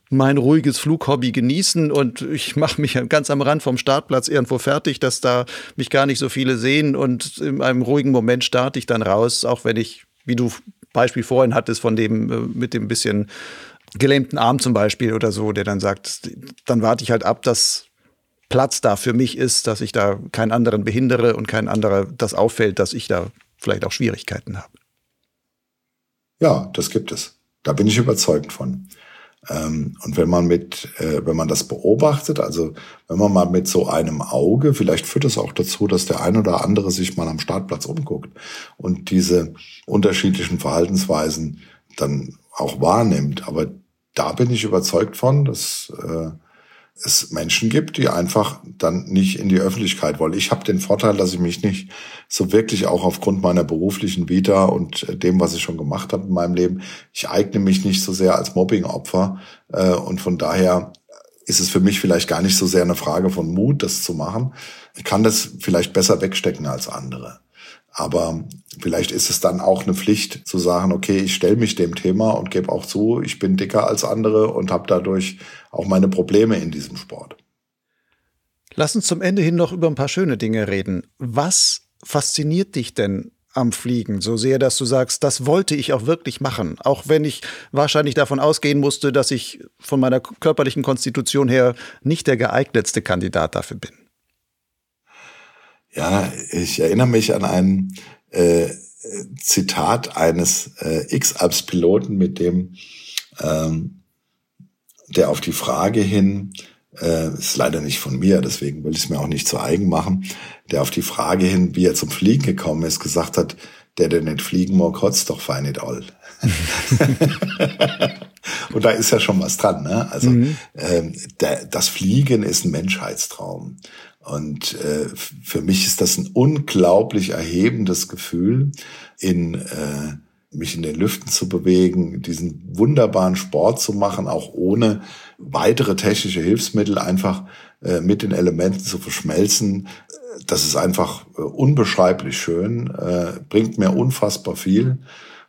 mein ruhiges Flughobby genießen und ich mache mich ganz am Rand vom Startplatz irgendwo fertig, dass da mich gar nicht so viele sehen und in einem ruhigen Moment starte ich dann raus, auch wenn ich, wie du Beispiel vorhin hattest, von dem äh, mit dem bisschen gelähmten Arm zum Beispiel oder so, der dann sagt, dann warte ich halt ab, dass Platz da für mich ist, dass ich da keinen anderen behindere und kein anderer das auffällt, dass ich da vielleicht auch Schwierigkeiten habe. Ja, das gibt es. Da bin ich überzeugt von. Ähm, und wenn man mit, äh, wenn man das beobachtet, also wenn man mal mit so einem Auge, vielleicht führt es auch dazu, dass der ein oder andere sich mal am Startplatz umguckt und diese unterschiedlichen Verhaltensweisen dann auch wahrnimmt. Aber da bin ich überzeugt von, dass, äh, es Menschen gibt, die einfach dann nicht in die Öffentlichkeit wollen. Ich habe den Vorteil, dass ich mich nicht so wirklich auch aufgrund meiner beruflichen Vita und dem, was ich schon gemacht habe in meinem Leben, ich eigne mich nicht so sehr als Mobbingopfer äh, und von daher ist es für mich vielleicht gar nicht so sehr eine Frage von Mut, das zu machen. Ich kann das vielleicht besser wegstecken als andere. Aber vielleicht ist es dann auch eine Pflicht zu sagen, okay, ich stelle mich dem Thema und gebe auch zu, ich bin dicker als andere und habe dadurch auch meine Probleme in diesem Sport. Lass uns zum Ende hin noch über ein paar schöne Dinge reden. Was fasziniert dich denn am Fliegen so sehr, dass du sagst, das wollte ich auch wirklich machen, auch wenn ich wahrscheinlich davon ausgehen musste, dass ich von meiner körperlichen Konstitution her nicht der geeignetste Kandidat dafür bin? Ja, ich erinnere mich an ein äh, Zitat eines äh, X-Alps-Piloten, mit dem ähm, der auf die Frage hin, äh, ist leider nicht von mir, deswegen will ich es mir auch nicht zu eigen machen, der auf die Frage hin, wie er zum Fliegen gekommen ist, gesagt hat, der, der nicht fliegen mag, kotzt doch fein nicht all. Und da ist ja schon was dran. Ne? Also mhm. ähm, der, das Fliegen ist ein Menschheitstraum. Und äh, für mich ist das ein unglaublich erhebendes Gefühl, in äh, mich in den Lüften zu bewegen, diesen wunderbaren Sport zu machen, auch ohne weitere technische Hilfsmittel einfach äh, mit den Elementen zu verschmelzen. Das ist einfach äh, unbeschreiblich schön, äh, bringt mir unfassbar viel.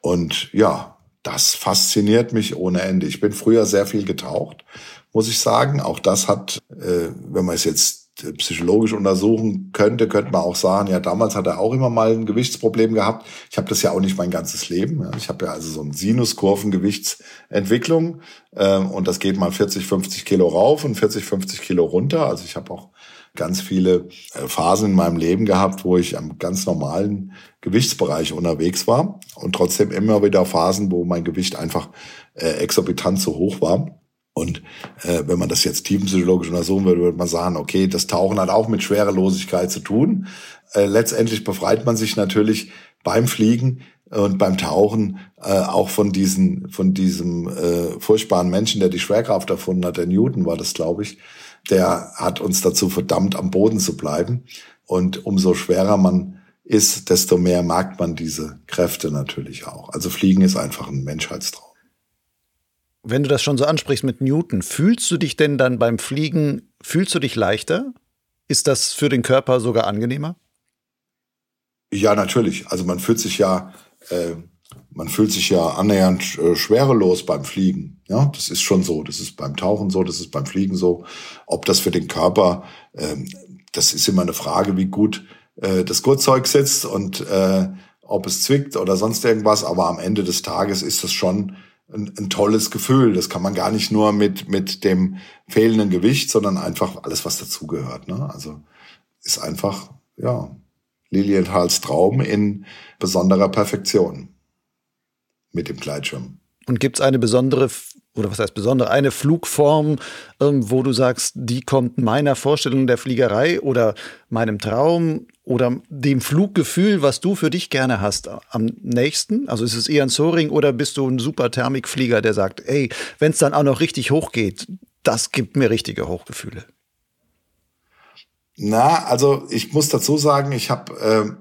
Und ja, das fasziniert mich ohne Ende. Ich bin früher sehr viel getaucht, muss ich sagen. Auch das hat, äh, wenn man es jetzt psychologisch untersuchen könnte, könnte man auch sagen, ja, damals hat er auch immer mal ein Gewichtsproblem gehabt. Ich habe das ja auch nicht mein ganzes Leben. Ich habe ja also so eine Sinuskurvengewichtsentwicklung ähm, und das geht mal 40, 50 Kilo rauf und 40, 50 Kilo runter. Also ich habe auch ganz viele äh, Phasen in meinem Leben gehabt, wo ich am ganz normalen Gewichtsbereich unterwegs war und trotzdem immer wieder Phasen, wo mein Gewicht einfach äh, exorbitant zu hoch war. Und äh, wenn man das jetzt tiefenpsychologisch untersuchen würde, würde man sagen, okay, das Tauchen hat auch mit Schwerelosigkeit zu tun. Äh, letztendlich befreit man sich natürlich beim Fliegen und beim Tauchen äh, auch von diesen von diesem äh, furchtbaren Menschen, der die Schwerkraft erfunden hat, der Newton war das, glaube ich. Der hat uns dazu verdammt, am Boden zu bleiben. Und umso schwerer man ist, desto mehr merkt man diese Kräfte natürlich auch. Also Fliegen ist einfach ein Menschheitstraum. Wenn du das schon so ansprichst mit Newton, fühlst du dich denn dann beim Fliegen, fühlst du dich leichter? Ist das für den Körper sogar angenehmer? Ja, natürlich. Also man fühlt sich ja, äh, man fühlt sich ja annähernd äh, schwerelos beim Fliegen. Ja, das ist schon so. Das ist beim Tauchen so, das ist beim Fliegen so. Ob das für den Körper, äh, das ist immer eine Frage, wie gut äh, das Gurtzeug sitzt und äh, ob es zwickt oder sonst irgendwas. Aber am Ende des Tages ist es schon ein, ein tolles Gefühl. Das kann man gar nicht nur mit, mit dem fehlenden Gewicht, sondern einfach alles, was dazugehört. Ne? Also ist einfach, ja, Lilienthals Traum in besonderer Perfektion mit dem Gleitschirm. Und gibt es eine besondere, oder was heißt besondere, eine Flugform, ähm, wo du sagst, die kommt meiner Vorstellung der Fliegerei oder meinem Traum oder dem Fluggefühl, was du für dich gerne hast, am nächsten? Also ist es eher ein Soaring oder bist du ein super Thermikflieger, der sagt, ey, wenn es dann auch noch richtig hoch geht, das gibt mir richtige Hochgefühle? Na, also ich muss dazu sagen, ich habe, äh, äh,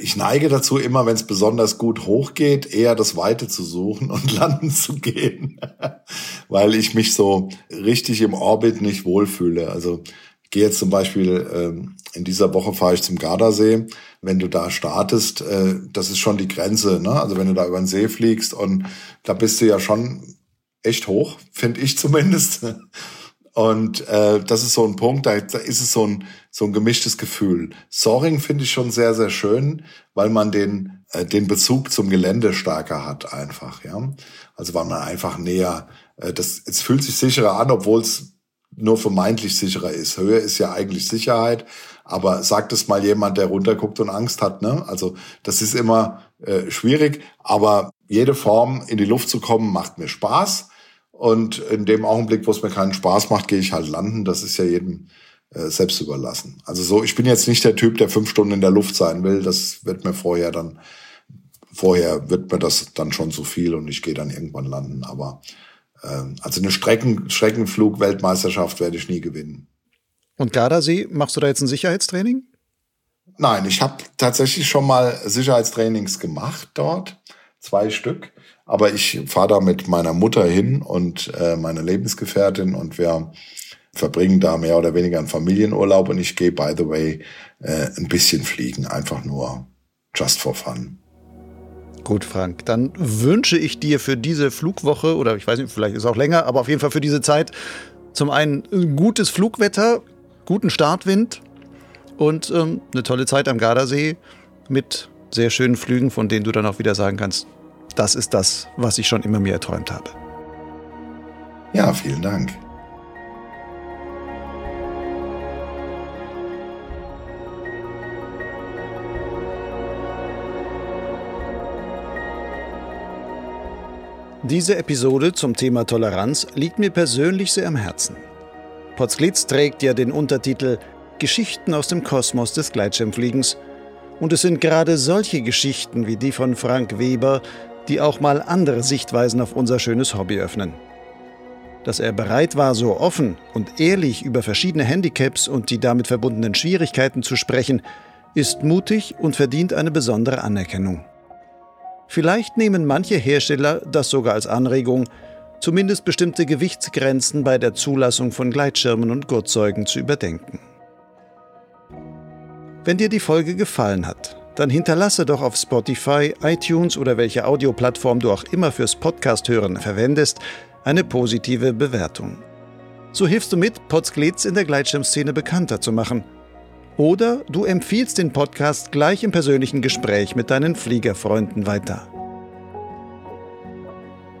ich neige dazu immer, wenn es besonders gut hochgeht, eher das Weite zu suchen und landen zu gehen, weil ich mich so richtig im Orbit nicht wohlfühle. Also gehe jetzt zum Beispiel ähm, in dieser Woche fahre ich zum Gardasee. Wenn du da startest, äh, das ist schon die Grenze. Ne? Also wenn du da über den See fliegst und da bist du ja schon echt hoch, finde ich zumindest. Und äh, das ist so ein Punkt, da, ist es so ein, so ein gemischtes Gefühl. Soaring finde ich schon sehr, sehr schön, weil man den, äh, den Bezug zum Gelände stärker hat einfach. ja. Also weil man einfach näher, äh, das, es fühlt sich sicherer an, obwohl es nur vermeintlich sicherer ist. Höhe ist ja eigentlich Sicherheit, aber sagt es mal jemand, der runterguckt und Angst hat. Ne? Also das ist immer äh, schwierig, aber jede Form in die Luft zu kommen macht mir Spaß. Und in dem Augenblick, wo es mir keinen Spaß macht, gehe ich halt landen. Das ist ja jedem äh, selbst überlassen. Also so, ich bin jetzt nicht der Typ, der fünf Stunden in der Luft sein will. Das wird mir vorher dann, vorher wird mir das dann schon zu viel und ich gehe dann irgendwann landen. Aber ähm, also eine Strecken, Streckenflug-Weltmeisterschaft werde ich nie gewinnen. Und Gardasee, machst du da jetzt ein Sicherheitstraining? Nein, ich habe tatsächlich schon mal Sicherheitstrainings gemacht dort, zwei Stück. Aber ich fahre da mit meiner Mutter hin und äh, meiner Lebensgefährtin und wir verbringen da mehr oder weniger einen Familienurlaub und ich gehe, by the way, äh, ein bisschen fliegen, einfach nur just for fun. Gut, Frank, dann wünsche ich dir für diese Flugwoche oder ich weiß nicht, vielleicht ist es auch länger, aber auf jeden Fall für diese Zeit zum einen gutes Flugwetter, guten Startwind und ähm, eine tolle Zeit am Gardasee mit sehr schönen Flügen, von denen du dann auch wieder sagen kannst, das ist das, was ich schon immer mir erträumt habe. Ja, vielen Dank. Diese Episode zum Thema Toleranz liegt mir persönlich sehr am Herzen. Potsglitz trägt ja den Untertitel Geschichten aus dem Kosmos des Gleitschirmfliegens. Und es sind gerade solche Geschichten wie die von Frank Weber, die auch mal andere Sichtweisen auf unser schönes Hobby öffnen. Dass er bereit war, so offen und ehrlich über verschiedene Handicaps und die damit verbundenen Schwierigkeiten zu sprechen, ist mutig und verdient eine besondere Anerkennung. Vielleicht nehmen manche Hersteller das sogar als Anregung, zumindest bestimmte Gewichtsgrenzen bei der Zulassung von Gleitschirmen und Gurtzeugen zu überdenken. Wenn dir die Folge gefallen hat, dann hinterlasse doch auf Spotify, iTunes oder welche Audioplattform du auch immer fürs Podcast-Hören verwendest, eine positive Bewertung. So hilfst du mit, Potsglitz in der Gleitschirmszene bekannter zu machen – oder du empfiehlst den Podcast gleich im persönlichen Gespräch mit deinen Fliegerfreunden weiter.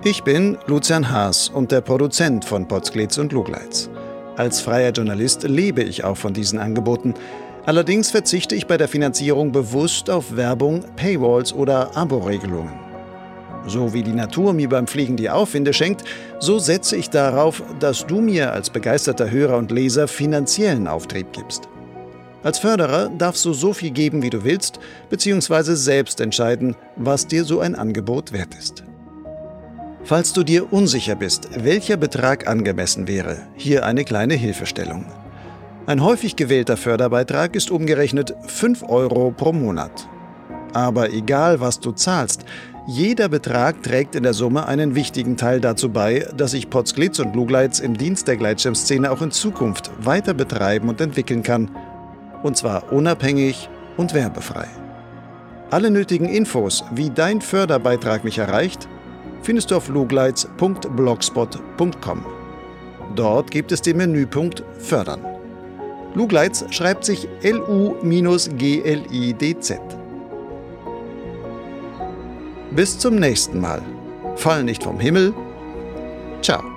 Ich bin Lucian Haas und der Produzent von Potsglitz und Lugleitz. Als freier Journalist lebe ich auch von diesen Angeboten. Allerdings verzichte ich bei der Finanzierung bewusst auf Werbung, Paywalls oder Abo-Regelungen. So wie die Natur mir beim Fliegen die Aufwinde schenkt, so setze ich darauf, dass du mir als begeisterter Hörer und Leser finanziellen Auftrieb gibst. Als Förderer darfst du so viel geben, wie du willst, beziehungsweise selbst entscheiden, was dir so ein Angebot wert ist. Falls du dir unsicher bist, welcher Betrag angemessen wäre, hier eine kleine Hilfestellung. Ein häufig gewählter Förderbeitrag ist umgerechnet 5 Euro pro Monat. Aber egal, was du zahlst, jeder Betrag trägt in der Summe einen wichtigen Teil dazu bei, dass ich Potsglitz und Lugleitz im Dienst der Gleitschirmszene auch in Zukunft weiter betreiben und entwickeln kann und zwar unabhängig und werbefrei. Alle nötigen Infos, wie dein Förderbeitrag mich erreicht, findest du auf lugleitz.blogspot.com. Dort gibt es den Menüpunkt Fördern. Lugleitz schreibt sich L-U-G-L-I-D-Z. Bis zum nächsten Mal. Fall nicht vom Himmel. Ciao.